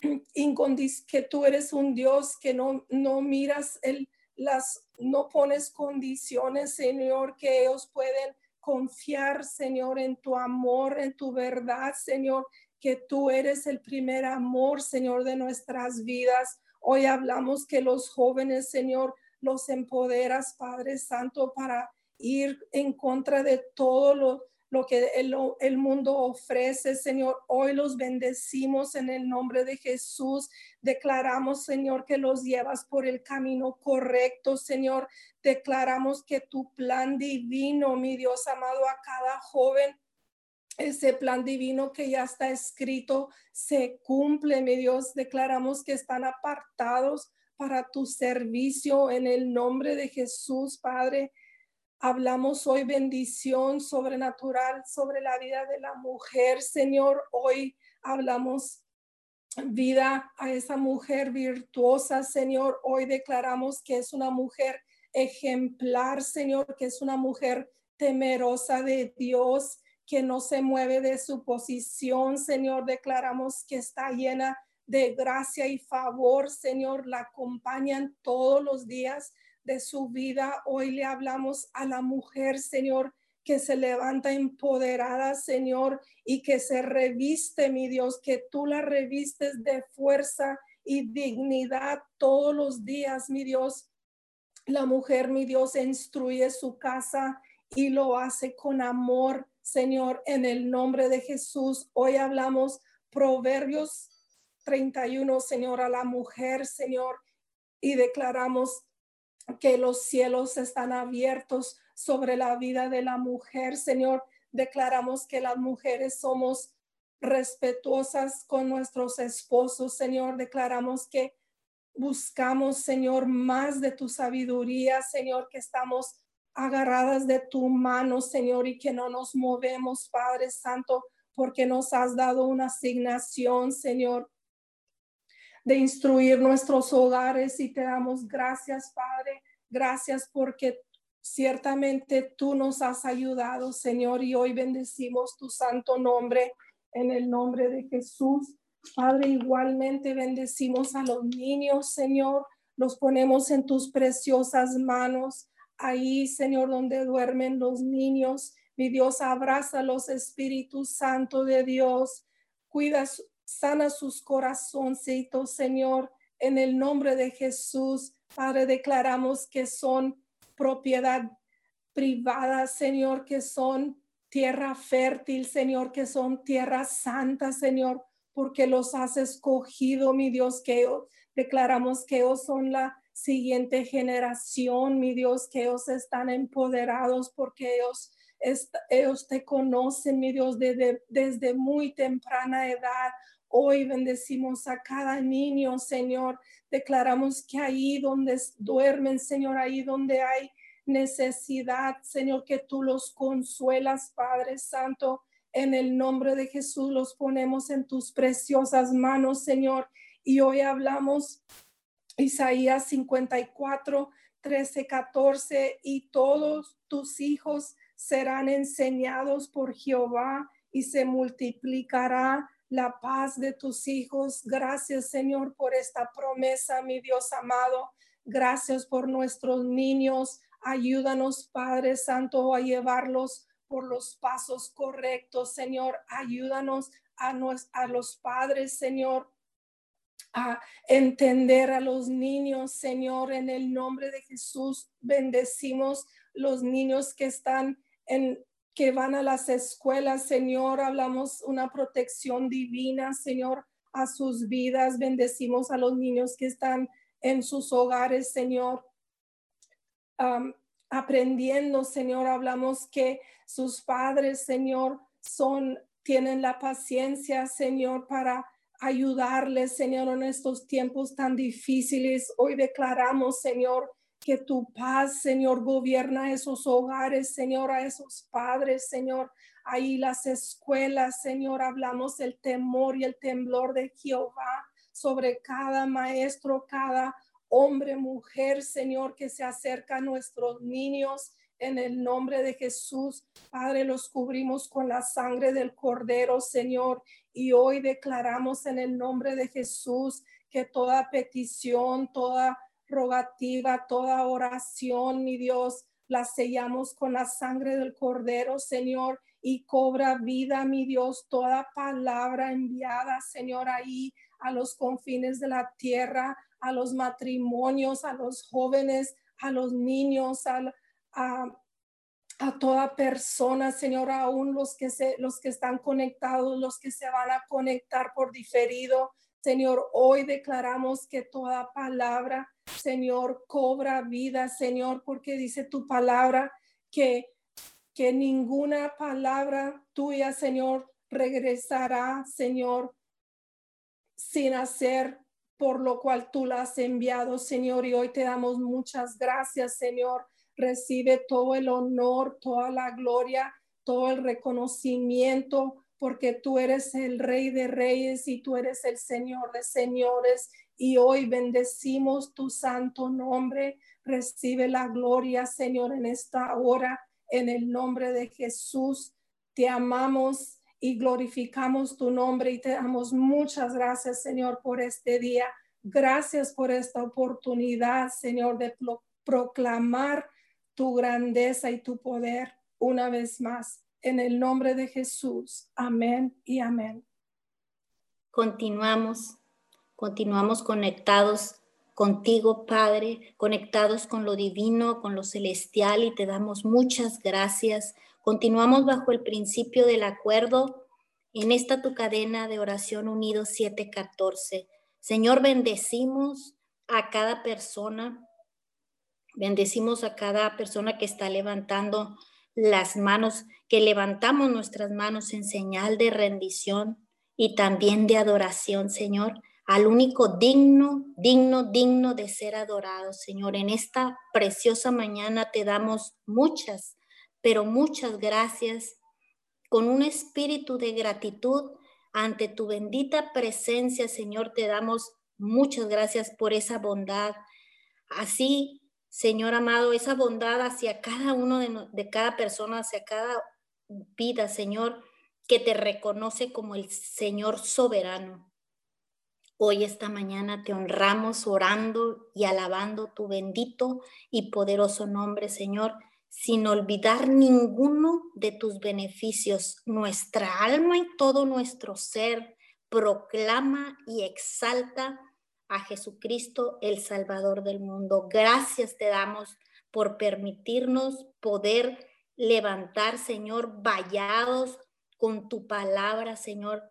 que tú eres un Dios que no no miras el las no pones condiciones, Señor, que ellos pueden confiar, Señor, en tu amor, en tu verdad, Señor, que tú eres el primer amor, Señor, de nuestras vidas. Hoy hablamos que los jóvenes, Señor, los empoderas, Padre Santo, para ir en contra de todo lo, lo que el, el, mundo ofrece, Señor. Hoy los bendecimos en el nombre de Jesús. Declaramos, Señor, que los llevas por el camino correcto, Señor. Declaramos que tu plan divino, mi Dios amado, a cada joven ese plan divino que ya está escrito se cumple, mi Dios. Declaramos que están apartados para tu servicio en el nombre de Jesús, Padre. Hablamos hoy bendición sobrenatural sobre la vida de la mujer, Señor. Hoy hablamos vida a esa mujer virtuosa, Señor. Hoy declaramos que es una mujer ejemplar, Señor, que es una mujer temerosa de Dios que no se mueve de su posición, Señor. Declaramos que está llena de gracia y favor, Señor. La acompañan todos los días de su vida. Hoy le hablamos a la mujer, Señor, que se levanta empoderada, Señor, y que se reviste, mi Dios, que tú la revistes de fuerza y dignidad todos los días, mi Dios. La mujer, mi Dios, instruye su casa y lo hace con amor Señor, en el nombre de Jesús. Hoy hablamos Proverbios 31, Señor, a la mujer, Señor, y declaramos que los cielos están abiertos sobre la vida de la mujer, Señor. Declaramos que las mujeres somos respetuosas con nuestros esposos, Señor. Declaramos que buscamos, Señor, más de tu sabiduría, Señor, que estamos agarradas de tu mano, Señor, y que no nos movemos, Padre Santo, porque nos has dado una asignación, Señor, de instruir nuestros hogares y te damos gracias, Padre. Gracias porque ciertamente tú nos has ayudado, Señor, y hoy bendecimos tu santo nombre en el nombre de Jesús. Padre, igualmente bendecimos a los niños, Señor, los ponemos en tus preciosas manos ahí, Señor, donde duermen los niños. Mi Dios, abraza los Espíritus Santo de Dios. Cuida, sana sus corazoncitos, Señor, en el nombre de Jesús. Padre, declaramos que son propiedad privada, Señor, que son tierra fértil, Señor, que son tierra santa, Señor, porque los has escogido, mi Dios, que declaramos que ellos son la siguiente generación, mi Dios, que ellos están empoderados porque ellos, ellos te conocen, mi Dios, desde, desde muy temprana edad. Hoy bendecimos a cada niño, Señor. Declaramos que ahí donde duermen, Señor, ahí donde hay necesidad, Señor, que tú los consuelas, Padre Santo. En el nombre de Jesús los ponemos en tus preciosas manos, Señor. Y hoy hablamos Isaías 54, 13, 14, y todos tus hijos serán enseñados por Jehová y se multiplicará la paz de tus hijos. Gracias, Señor, por esta promesa, mi Dios amado. Gracias por nuestros niños. Ayúdanos, Padre Santo, a llevarlos por los pasos correctos, Señor. Ayúdanos a, a los padres, Señor, a entender a los niños, Señor, en el nombre de Jesús. Bendecimos los niños que están en que van a las escuelas, Señor. Hablamos una protección divina, Señor, a sus vidas. Bendecimos a los niños que están en sus hogares, Señor. aprendiendo, Señor, hablamos que sus padres, Señor, son tienen la paciencia, Señor, para ayudarles, Señor, en estos tiempos tan difíciles. Hoy declaramos, Señor, que tu paz, Señor, gobierna esos hogares, Señor, a esos padres, Señor. Ahí las escuelas, Señor, hablamos el temor y el temblor de Jehová sobre cada maestro, cada hombre, mujer, Señor, que se acerca a nuestros niños. En el nombre de Jesús, Padre, los cubrimos con la sangre del Cordero, Señor, y hoy declaramos en el nombre de Jesús que toda petición, toda rogativa, toda oración, mi Dios, la sellamos con la sangre del Cordero, Señor, y cobra vida, mi Dios, toda palabra enviada, Señor, ahí a los confines de la tierra, a los matrimonios, a los jóvenes, a los niños, a, a toda persona, Señor, aún los que se, los que están conectados, los que se van a conectar por diferido. Señor, hoy declaramos que toda palabra, Señor, cobra vida, Señor, porque dice tu palabra que que ninguna palabra tuya, Señor, regresará, Señor, sin hacer por lo cual tú la has enviado, Señor, y hoy te damos muchas gracias, Señor. Recibe todo el honor, toda la gloria, todo el reconocimiento, porque tú eres el Rey de Reyes y tú eres el Señor de Señores. Y hoy bendecimos tu santo nombre. Recibe la gloria, Señor, en esta hora. En el nombre de Jesús, te amamos y glorificamos tu nombre y te damos muchas gracias, Señor, por este día. Gracias por esta oportunidad, Señor, de proclamar tu grandeza y tu poder una vez más. En el nombre de Jesús. Amén y amén. Continuamos, continuamos conectados contigo, Padre, conectados con lo divino, con lo celestial y te damos muchas gracias Continuamos bajo el principio del acuerdo en esta tu cadena de oración unido 714. Señor, bendecimos a cada persona, bendecimos a cada persona que está levantando las manos, que levantamos nuestras manos en señal de rendición y también de adoración, Señor, al único digno, digno, digno de ser adorado, Señor. En esta preciosa mañana te damos muchas pero muchas gracias con un espíritu de gratitud ante tu bendita presencia, Señor, te damos muchas gracias por esa bondad. Así, Señor amado, esa bondad hacia cada uno de, de cada persona, hacia cada vida, Señor, que te reconoce como el Señor soberano. Hoy, esta mañana, te honramos orando y alabando tu bendito y poderoso nombre, Señor sin olvidar ninguno de tus beneficios. Nuestra alma y todo nuestro ser proclama y exalta a Jesucristo, el Salvador del mundo. Gracias te damos por permitirnos poder levantar, Señor, vallados con tu palabra, Señor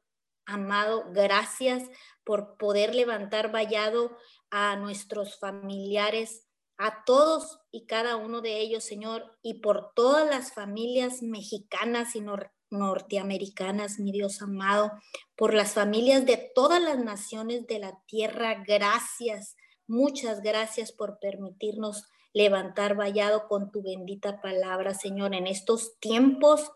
amado. Gracias por poder levantar vallado a nuestros familiares a todos y cada uno de ellos, Señor, y por todas las familias mexicanas y norteamericanas, mi Dios amado, por las familias de todas las naciones de la tierra. Gracias, muchas gracias por permitirnos levantar vallado con tu bendita palabra, Señor, en estos tiempos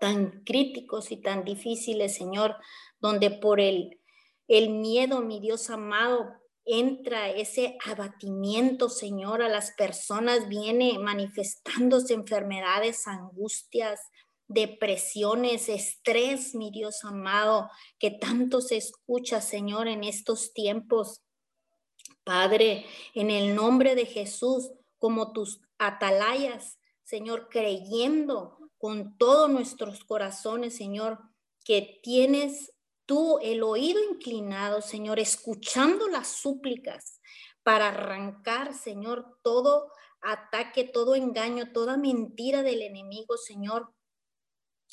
tan críticos y tan difíciles, Señor, donde por el, el miedo, mi Dios amado, entra ese abatimiento, Señor, a las personas, viene manifestándose enfermedades, angustias, depresiones, estrés, mi Dios amado, que tanto se escucha, Señor, en estos tiempos. Padre, en el nombre de Jesús, como tus atalayas, Señor, creyendo con todos nuestros corazones, Señor, que tienes tú el oído inclinado, Señor, escuchando las súplicas para arrancar, Señor, todo ataque, todo engaño, toda mentira del enemigo, Señor.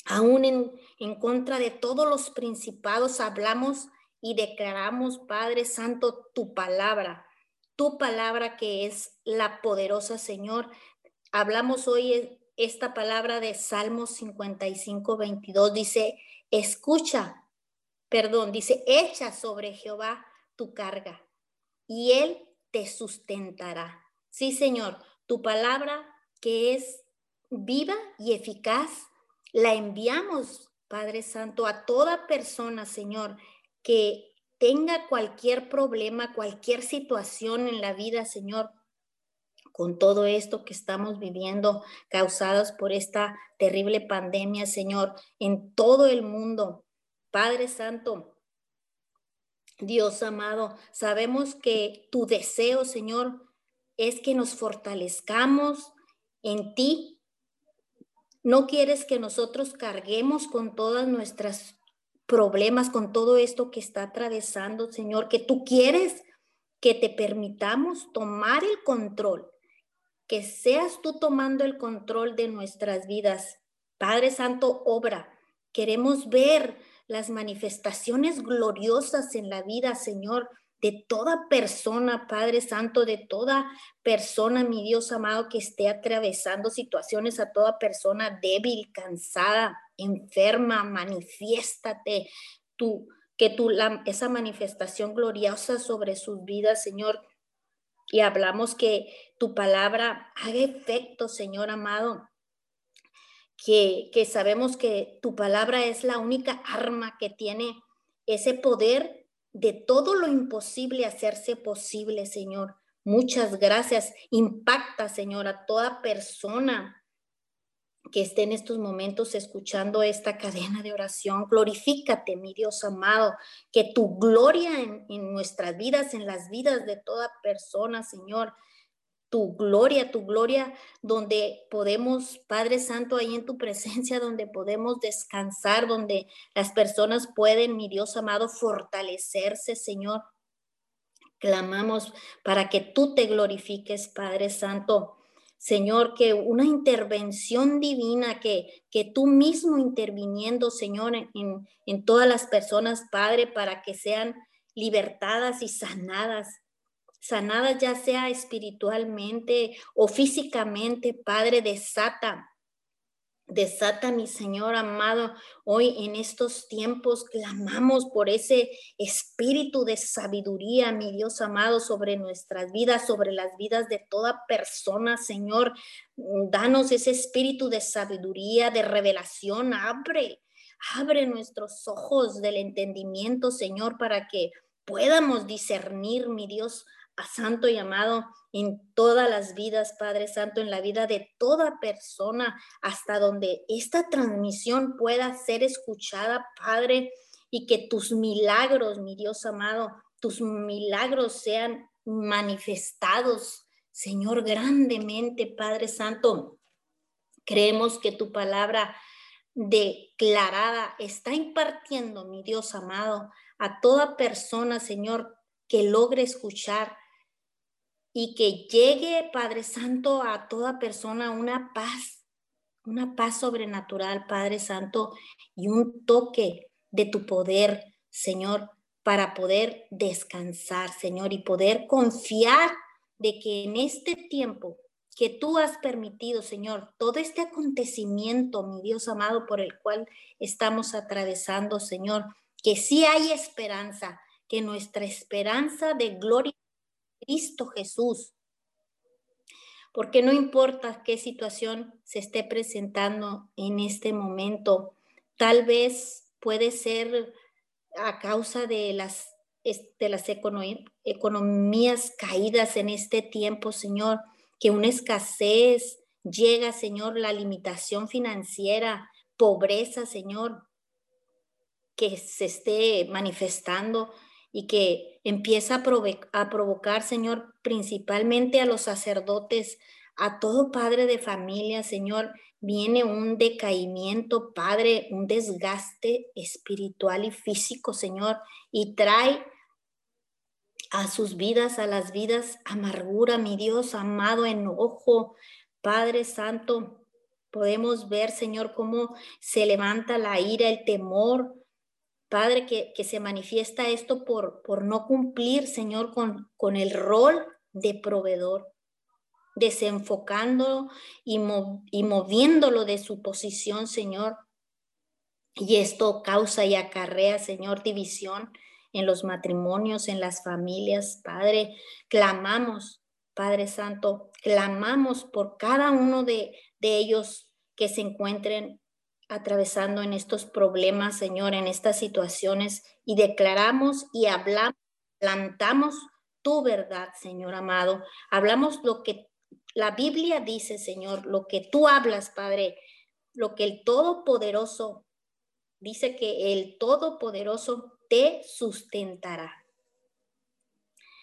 Aún en, en contra de todos los principados hablamos y declaramos, Padre Santo, tu palabra, tu palabra que es la poderosa, Señor. Hablamos hoy esta palabra de Salmos 55, 22, dice, escucha, perdón, dice, echa sobre Jehová tu carga y él te sustentará. Sí, Señor, tu palabra que es viva y eficaz, la enviamos, Padre Santo, a toda persona, Señor, que tenga cualquier problema, cualquier situación en la vida, Señor, con todo esto que estamos viviendo, causadas por esta terrible pandemia, Señor, en todo el mundo. Padre Santo, Dios amado, sabemos que tu deseo, Señor, es que nos fortalezcamos en ti. No quieres que nosotros carguemos con todas nuestras problemas, con todo esto que está atravesando, Señor, que tú quieres que te permitamos tomar el control, que seas tú tomando el control de nuestras vidas. Padre Santo, obra. Queremos ver las manifestaciones gloriosas en la vida, Señor, de toda persona, Padre Santo, de toda persona, mi Dios amado, que esté atravesando situaciones, a toda persona débil, cansada, enferma, manifiéstate tú, que tú, esa manifestación gloriosa sobre sus vidas, Señor. Y hablamos que tu palabra haga efecto, Señor amado, que, que sabemos que tu palabra es la única arma que tiene ese poder de todo lo imposible hacerse posible, Señor. Muchas gracias. Impacta, Señor, a toda persona que esté en estos momentos escuchando esta cadena de oración. Glorifícate, mi Dios amado, que tu gloria en, en nuestras vidas, en las vidas de toda persona, Señor, tu gloria, tu gloria, donde podemos, Padre Santo, ahí en tu presencia, donde podemos descansar, donde las personas pueden, mi Dios amado, fortalecerse, Señor. Clamamos para que tú te glorifiques, Padre Santo. Señor, que una intervención divina, que, que tú mismo interviniendo, Señor, en, en todas las personas, Padre, para que sean libertadas y sanadas sanadas ya sea espiritualmente o físicamente, Padre, desata. Desata, mi Señor amado, hoy en estos tiempos clamamos por ese espíritu de sabiduría, mi Dios amado, sobre nuestras vidas, sobre las vidas de toda persona, Señor. Danos ese espíritu de sabiduría, de revelación. Abre, abre nuestros ojos del entendimiento, Señor, para que podamos discernir, mi Dios a santo y amado en todas las vidas, Padre Santo, en la vida de toda persona, hasta donde esta transmisión pueda ser escuchada, Padre, y que tus milagros, mi Dios amado, tus milagros sean manifestados, Señor, grandemente, Padre Santo. Creemos que tu palabra declarada está impartiendo, mi Dios amado, a toda persona, Señor, que logre escuchar y que llegue, Padre Santo, a toda persona una paz, una paz sobrenatural, Padre Santo, y un toque de tu poder, Señor, para poder descansar, Señor, y poder confiar de que en este tiempo que tú has permitido, Señor, todo este acontecimiento, mi Dios amado, por el cual estamos atravesando, Señor, que sí hay esperanza, que nuestra esperanza de gloria Cristo Jesús. Porque no importa qué situación se esté presentando en este momento, tal vez puede ser a causa de las, de las economías caídas en este tiempo, Señor, que una escasez llega, Señor, la limitación financiera, pobreza, Señor, que se esté manifestando y que empieza a, provocar, Señor, principalmente a los sacerdotes, a todo padre de familia, Señor, viene un decaimiento, Padre, un desgaste espiritual y físico, Señor, y trae a sus vidas, a las vidas, amargura, mi Dios amado, enojo, Padre Santo. Podemos ver, Señor, cómo se levanta la ira, el temor, Padre, que, se manifiesta esto por, por no cumplir, Señor, con, con el rol de proveedor, desenfocándolo y, y moviéndolo de su posición, Señor. Y esto causa y acarrea, Señor, división en los matrimonios, en las familias. Padre, clamamos, Padre Santo, clamamos por cada uno de, de ellos que se encuentren atravesando en estos problemas, Señor, en estas situaciones y declaramos y hablamos, plantamos tu verdad, Señor amado. Hablamos lo que la Biblia dice, Señor, lo que tú hablas, Padre, lo que el Todopoderoso dice que el Todopoderoso te sustentará.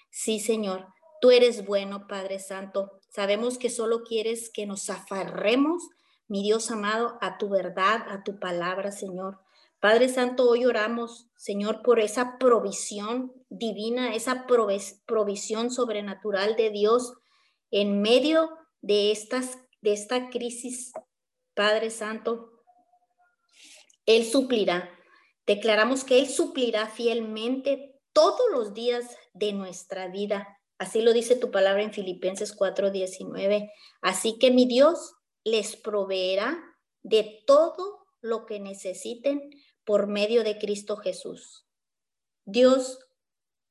Sí, Señor, tú eres bueno, Padre Santo. Sabemos que solo quieres que nos afarremos mi Dios amado, a tu verdad, a tu palabra, Señor. Padre Santo, hoy oramos, Señor, por esa provisión divina, esa provisión sobrenatural de Dios en medio de, estas, de esta crisis, Padre Santo, Él suplirá. Declaramos que Él suplirá fielmente todos los días de nuestra vida. Así lo dice tu palabra en Filipenses 4:19. Así que mi Dios les proveerá de todo lo que necesiten por medio de Cristo Jesús. Dios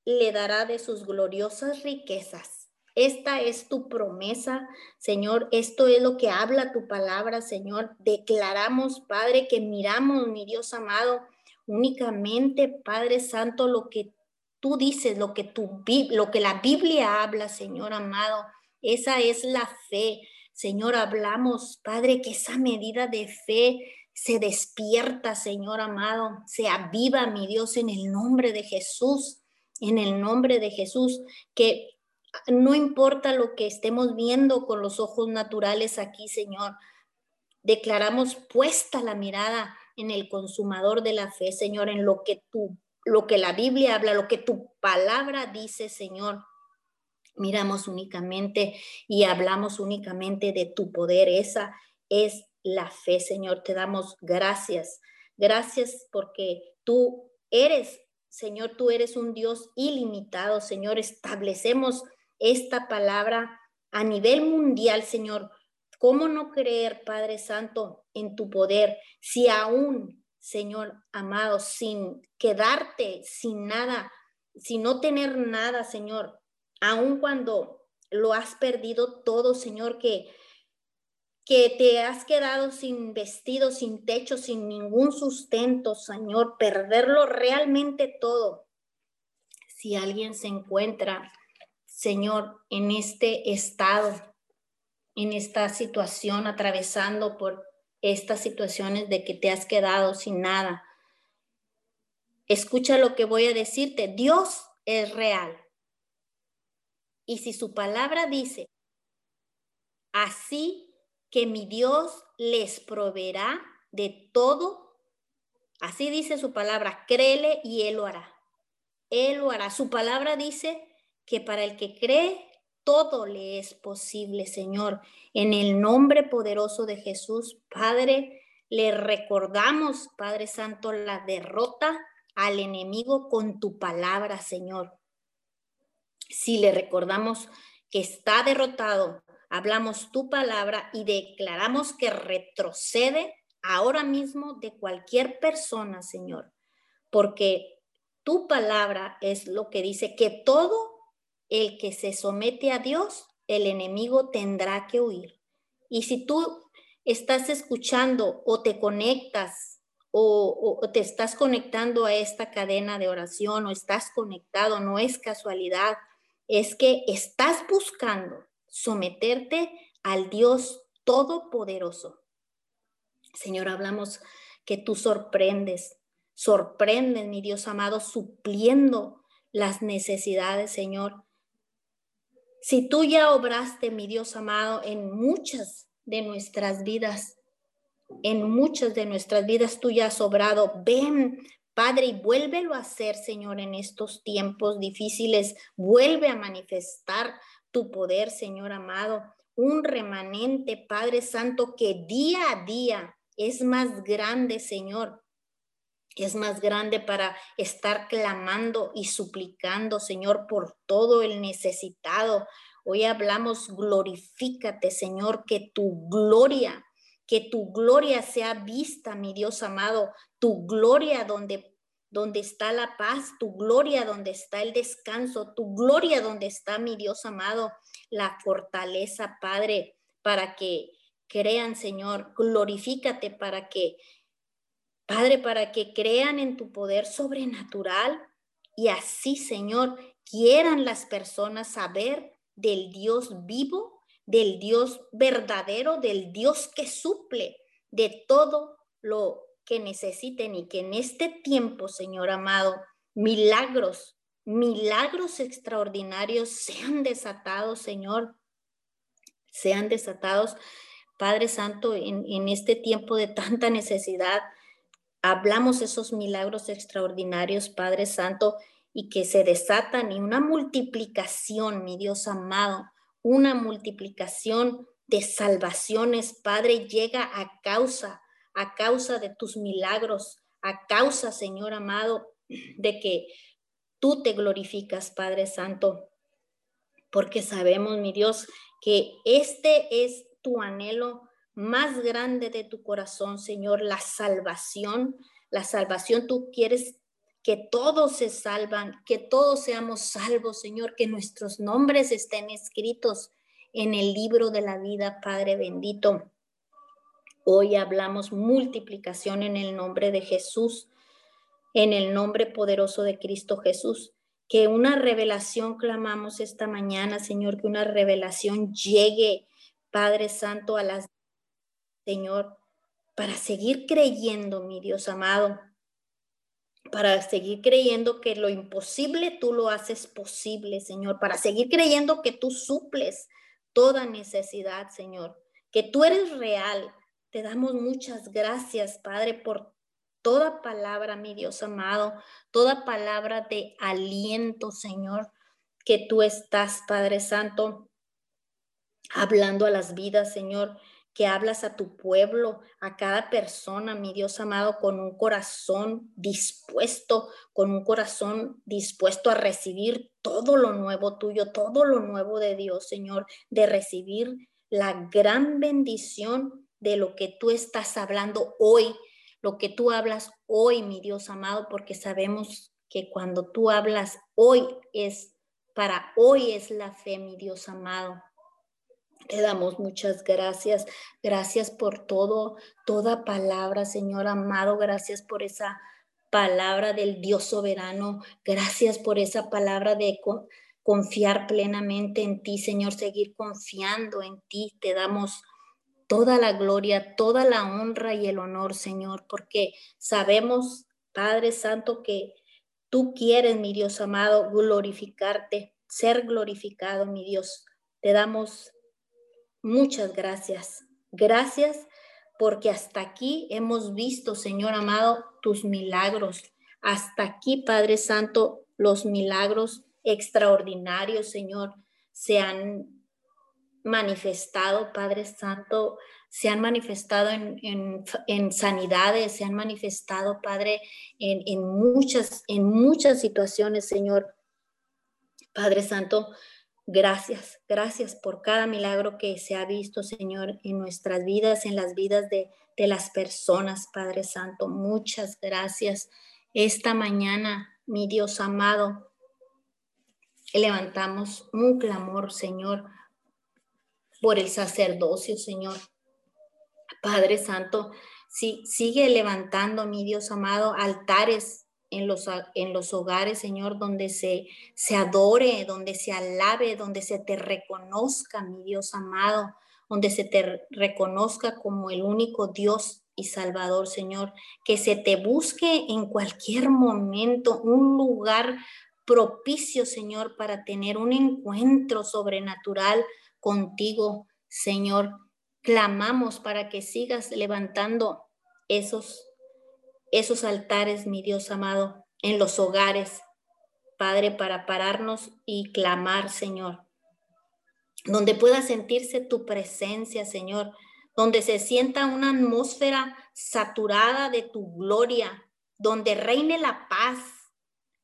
le dará de sus gloriosas riquezas. Esta es tu promesa, Señor. Esto es lo que habla tu palabra, Señor. Declaramos, Padre, que miramos, mi Dios amado, únicamente, Padre Santo, lo que tú dices, lo que, tu, lo que la Biblia habla, Señor amado. Esa es la fe. Señor, hablamos, Padre, que esa medida de fe se despierta, Señor amado, se aviva, mi Dios, en el nombre de Jesús en el nombre de Jesús, que no importa lo que estemos viendo con los ojos naturales aquí, Señor, declaramos puesta la mirada en el consumador de la fe, Señor, en lo que tú, lo que la Biblia habla, lo que tu palabra dice, Señor. Miramos únicamente y hablamos únicamente de tu poder. Esa es la fe, Señor. Te damos gracias. Gracias porque tú eres Señor, tú eres un Dios ilimitado, Señor. Establecemos esta palabra a nivel mundial, Señor. ¿Cómo no creer, Padre Santo, en tu poder si aún, Señor amado, sin quedarte sin nada, sin no tener nada, Señor, aun cuando lo has perdido todo, Señor, que que te has quedado sin vestido, sin techo, sin ningún sustento, Señor, perderlo realmente todo. Si alguien se encuentra, Señor, en este estado, en esta situación, atravesando por estas situaciones de que te has quedado sin nada, escucha lo que voy a decirte. Dios es real. Y si su palabra dice, así que mi Dios les proveerá de todo. Así dice su palabra, créele y Él lo hará. Él lo hará. Su palabra dice que para el que cree, todo le es posible, Señor. En el nombre poderoso de Jesús, Padre, le recordamos, Padre Santo, la derrota al enemigo con tu palabra, Señor. Si le recordamos que está derrotado, hablamos tu palabra y declaramos que retrocede ahora mismo de cualquier persona, Señor, porque tu palabra es lo que dice que todo el que se somete a Dios, el enemigo tendrá que huir. Y si tú estás escuchando o te conectas o, te estás conectando a esta cadena de oración o estás conectado, no es casualidad, es que estás buscando someterte al Dios Todopoderoso. Señor, hablamos que tú sorprendes, sorprendes, mi Dios amado, supliendo las necesidades, Señor. Si tú ya obraste, mi Dios amado, en muchas de nuestras vidas, en muchas de nuestras vidas tú ya has obrado, ven, Padre, y vuélvelo a hacer, Señor, en estos tiempos difíciles. Vuelve a manifestar tu poder, Señor amado, un remanente, Padre Santo, que día a día es más grande, Señor. Es más grande para estar clamando y suplicando, Señor, por todo el necesitado. Hoy hablamos, glorifícate, Señor, que tu gloria, que tu gloria sea vista, mi Dios amado, tu gloria donde donde está la paz, tu gloria donde está el descanso, tu gloria donde está mi Dios amado, la fortaleza, Padre, para que crean, Señor, glorifícate para que, Padre, para que crean en tu poder sobrenatural y así, Señor, quieran las personas saber del Dios vivo, del Dios verdadero, del Dios que suple de todo lo que necesiten y que en este tiempo, Señor amado, milagros, milagros extraordinarios sean desatados, Señor, sean desatados. Padre Santo, en, en este tiempo de tanta necesidad, hablamos esos milagros extraordinarios, Padre Santo, y que se desatan y una multiplicación, mi Dios amado, una multiplicación de salvaciones, Padre, llega a causa, a causa de tus milagros, a causa, Señor amado, de que tú te glorificas, Padre Santo, porque sabemos, mi Dios, que este es tu anhelo más grande de tu corazón, Señor, la salvación. La salvación tú quieres que todos se salvan, que todos seamos salvos, Señor, que nuestros nombres estén escritos en el libro de la vida, Padre bendito. Hoy hablamos multiplicación en el nombre de Jesús, en el nombre poderoso de Cristo Jesús. Que una revelación clamamos esta mañana, Señor, que una revelación llegue, Padre Santo, a las Señor, para seguir creyendo, mi Dios amado, para seguir creyendo que lo imposible tú lo haces posible, Señor, para seguir creyendo que tú suples toda necesidad, Señor, que tú eres real. Te damos muchas gracias, Padre, por toda palabra, mi Dios amado, toda palabra de aliento, Señor, que tú estás, Padre Santo, hablando a las vidas, Señor que hablas a tu pueblo, a cada persona, mi Dios amado, con un corazón dispuesto, con un corazón dispuesto a recibir todo lo nuevo tuyo, todo lo nuevo de Dios, Señor, de recibir la gran bendición de lo que tú estás hablando hoy, lo que tú hablas hoy, mi Dios amado, porque sabemos que cuando tú hablas hoy es, para hoy es la fe, mi Dios amado. Te damos muchas gracias. Gracias por todo, toda palabra, Señor amado. Gracias por esa palabra del Dios soberano. Gracias por esa palabra de confiar plenamente en ti, Señor. Seguir confiando en ti. Te damos toda la gloria, toda la honra y el honor, Señor, porque sabemos, Padre Santo, que tú quieres, mi Dios amado, glorificarte, ser glorificado, mi Dios. Te damos Muchas gracias. Gracias porque hasta aquí hemos visto, Señor amado, tus milagros. Hasta aquí, Padre Santo, los milagros extraordinarios, Señor, se han manifestado, Padre Santo, se han manifestado en, sanidades, se han manifestado, Padre, en, en, muchas, en muchas situaciones, Señor. Padre Santo, Gracias, gracias por cada milagro que se ha visto, Señor, en nuestras vidas, en las vidas de, las personas, Padre Santo. Muchas gracias. Esta mañana, mi Dios amado, levantamos un clamor, Señor, por el sacerdocio, Señor. Padre Santo, si, sigue levantando, mi Dios amado, altares en los, en los hogares, Señor, donde se, se adore, donde se alabe, donde se te reconozca, mi Dios amado, donde se te reconozca como el único Dios y Salvador, Señor, que se te busque en cualquier momento un lugar propicio, Señor, para tener un encuentro sobrenatural contigo, Señor. Clamamos para que sigas levantando esos esos altares, mi Dios amado, en los hogares, Padre, para pararnos y clamar, Señor, donde pueda sentirse tu presencia, Señor, donde se sienta una atmósfera saturada de tu gloria, donde reine la paz,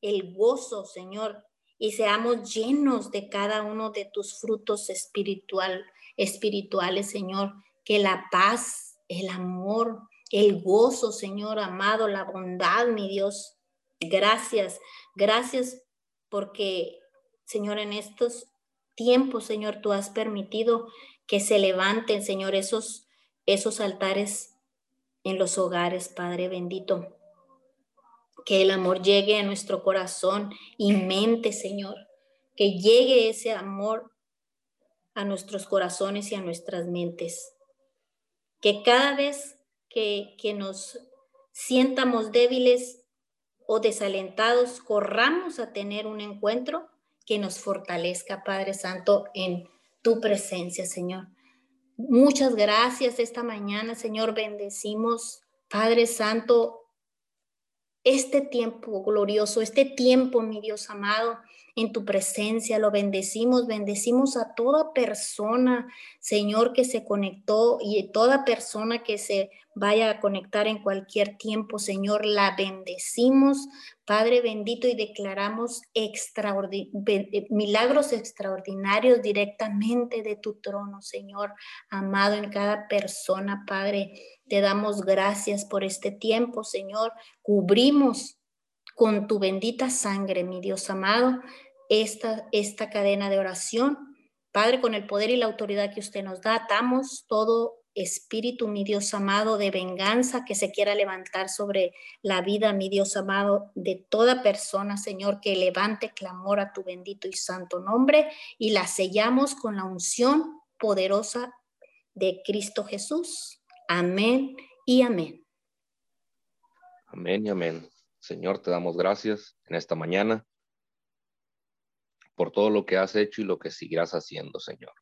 el gozo, Señor, y seamos llenos de cada uno de tus frutos espiritual, espirituales, Señor, que la paz, el amor, el gozo, Señor amado, la bondad, mi Dios. Gracias, gracias porque, Señor, en estos tiempos, Señor, tú has permitido que se levanten, Señor, esos, esos altares en los hogares, Padre bendito. Que el amor llegue a nuestro corazón y mente, Señor. Que llegue ese amor a nuestros corazones y a nuestras mentes. Que cada vez que, nos sientamos débiles o desalentados, corramos a tener un encuentro que nos fortalezca, Padre Santo, en tu presencia, Señor. Muchas gracias esta mañana, Señor. Bendecimos, Padre Santo, este tiempo glorioso, este tiempo, mi Dios amado, en tu presencia, lo bendecimos, bendecimos a toda persona, Señor, que se conectó y toda persona que se vaya a conectar en cualquier tiempo, Señor, la bendecimos, Padre bendito, y declaramos milagros extraordinarios directamente de tu trono, Señor, amado en cada persona, Padre. Te damos gracias por este tiempo, Señor. Cubrimos con tu bendita sangre, mi Dios amado, esta, esta cadena de oración. Padre, con el poder y la autoridad que usted nos da, atamos todo espíritu, mi Dios amado, de venganza que se quiera levantar sobre la vida, mi Dios amado, de toda persona, Señor, que levante clamor a tu bendito y santo nombre y la sellamos con la unción poderosa de Cristo Jesús. Amén y amén. Amén y amén. Señor, te damos gracias en esta mañana por todo lo que has hecho y lo que seguirás haciendo, Señor.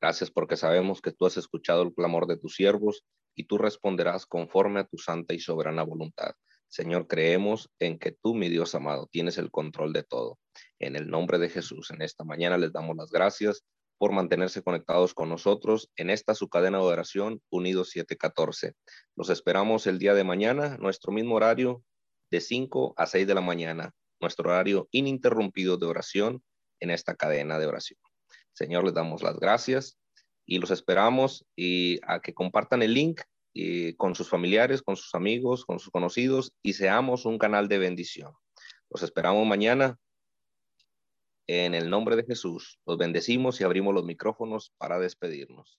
Gracias porque sabemos que tú has escuchado el clamor de tus siervos y tú responderás conforme a tu santa y soberana voluntad. Señor, creemos en que tú, mi Dios amado, tienes el control de todo. En el nombre de Jesús, en esta mañana les damos las gracias por mantenerse conectados con nosotros en esta su cadena de oración Unidos 714. Los esperamos el día de mañana, nuestro mismo horario, de 5 a 6 de la mañana, nuestro horario ininterrumpido de oración en esta cadena de oración. Señor, les damos las gracias y los esperamos y a que compartan el link y con sus familiares, con sus amigos, con sus conocidos y seamos un canal de bendición. Los esperamos mañana. En el nombre de Jesús, los bendecimos y abrimos los micrófonos para despedirnos.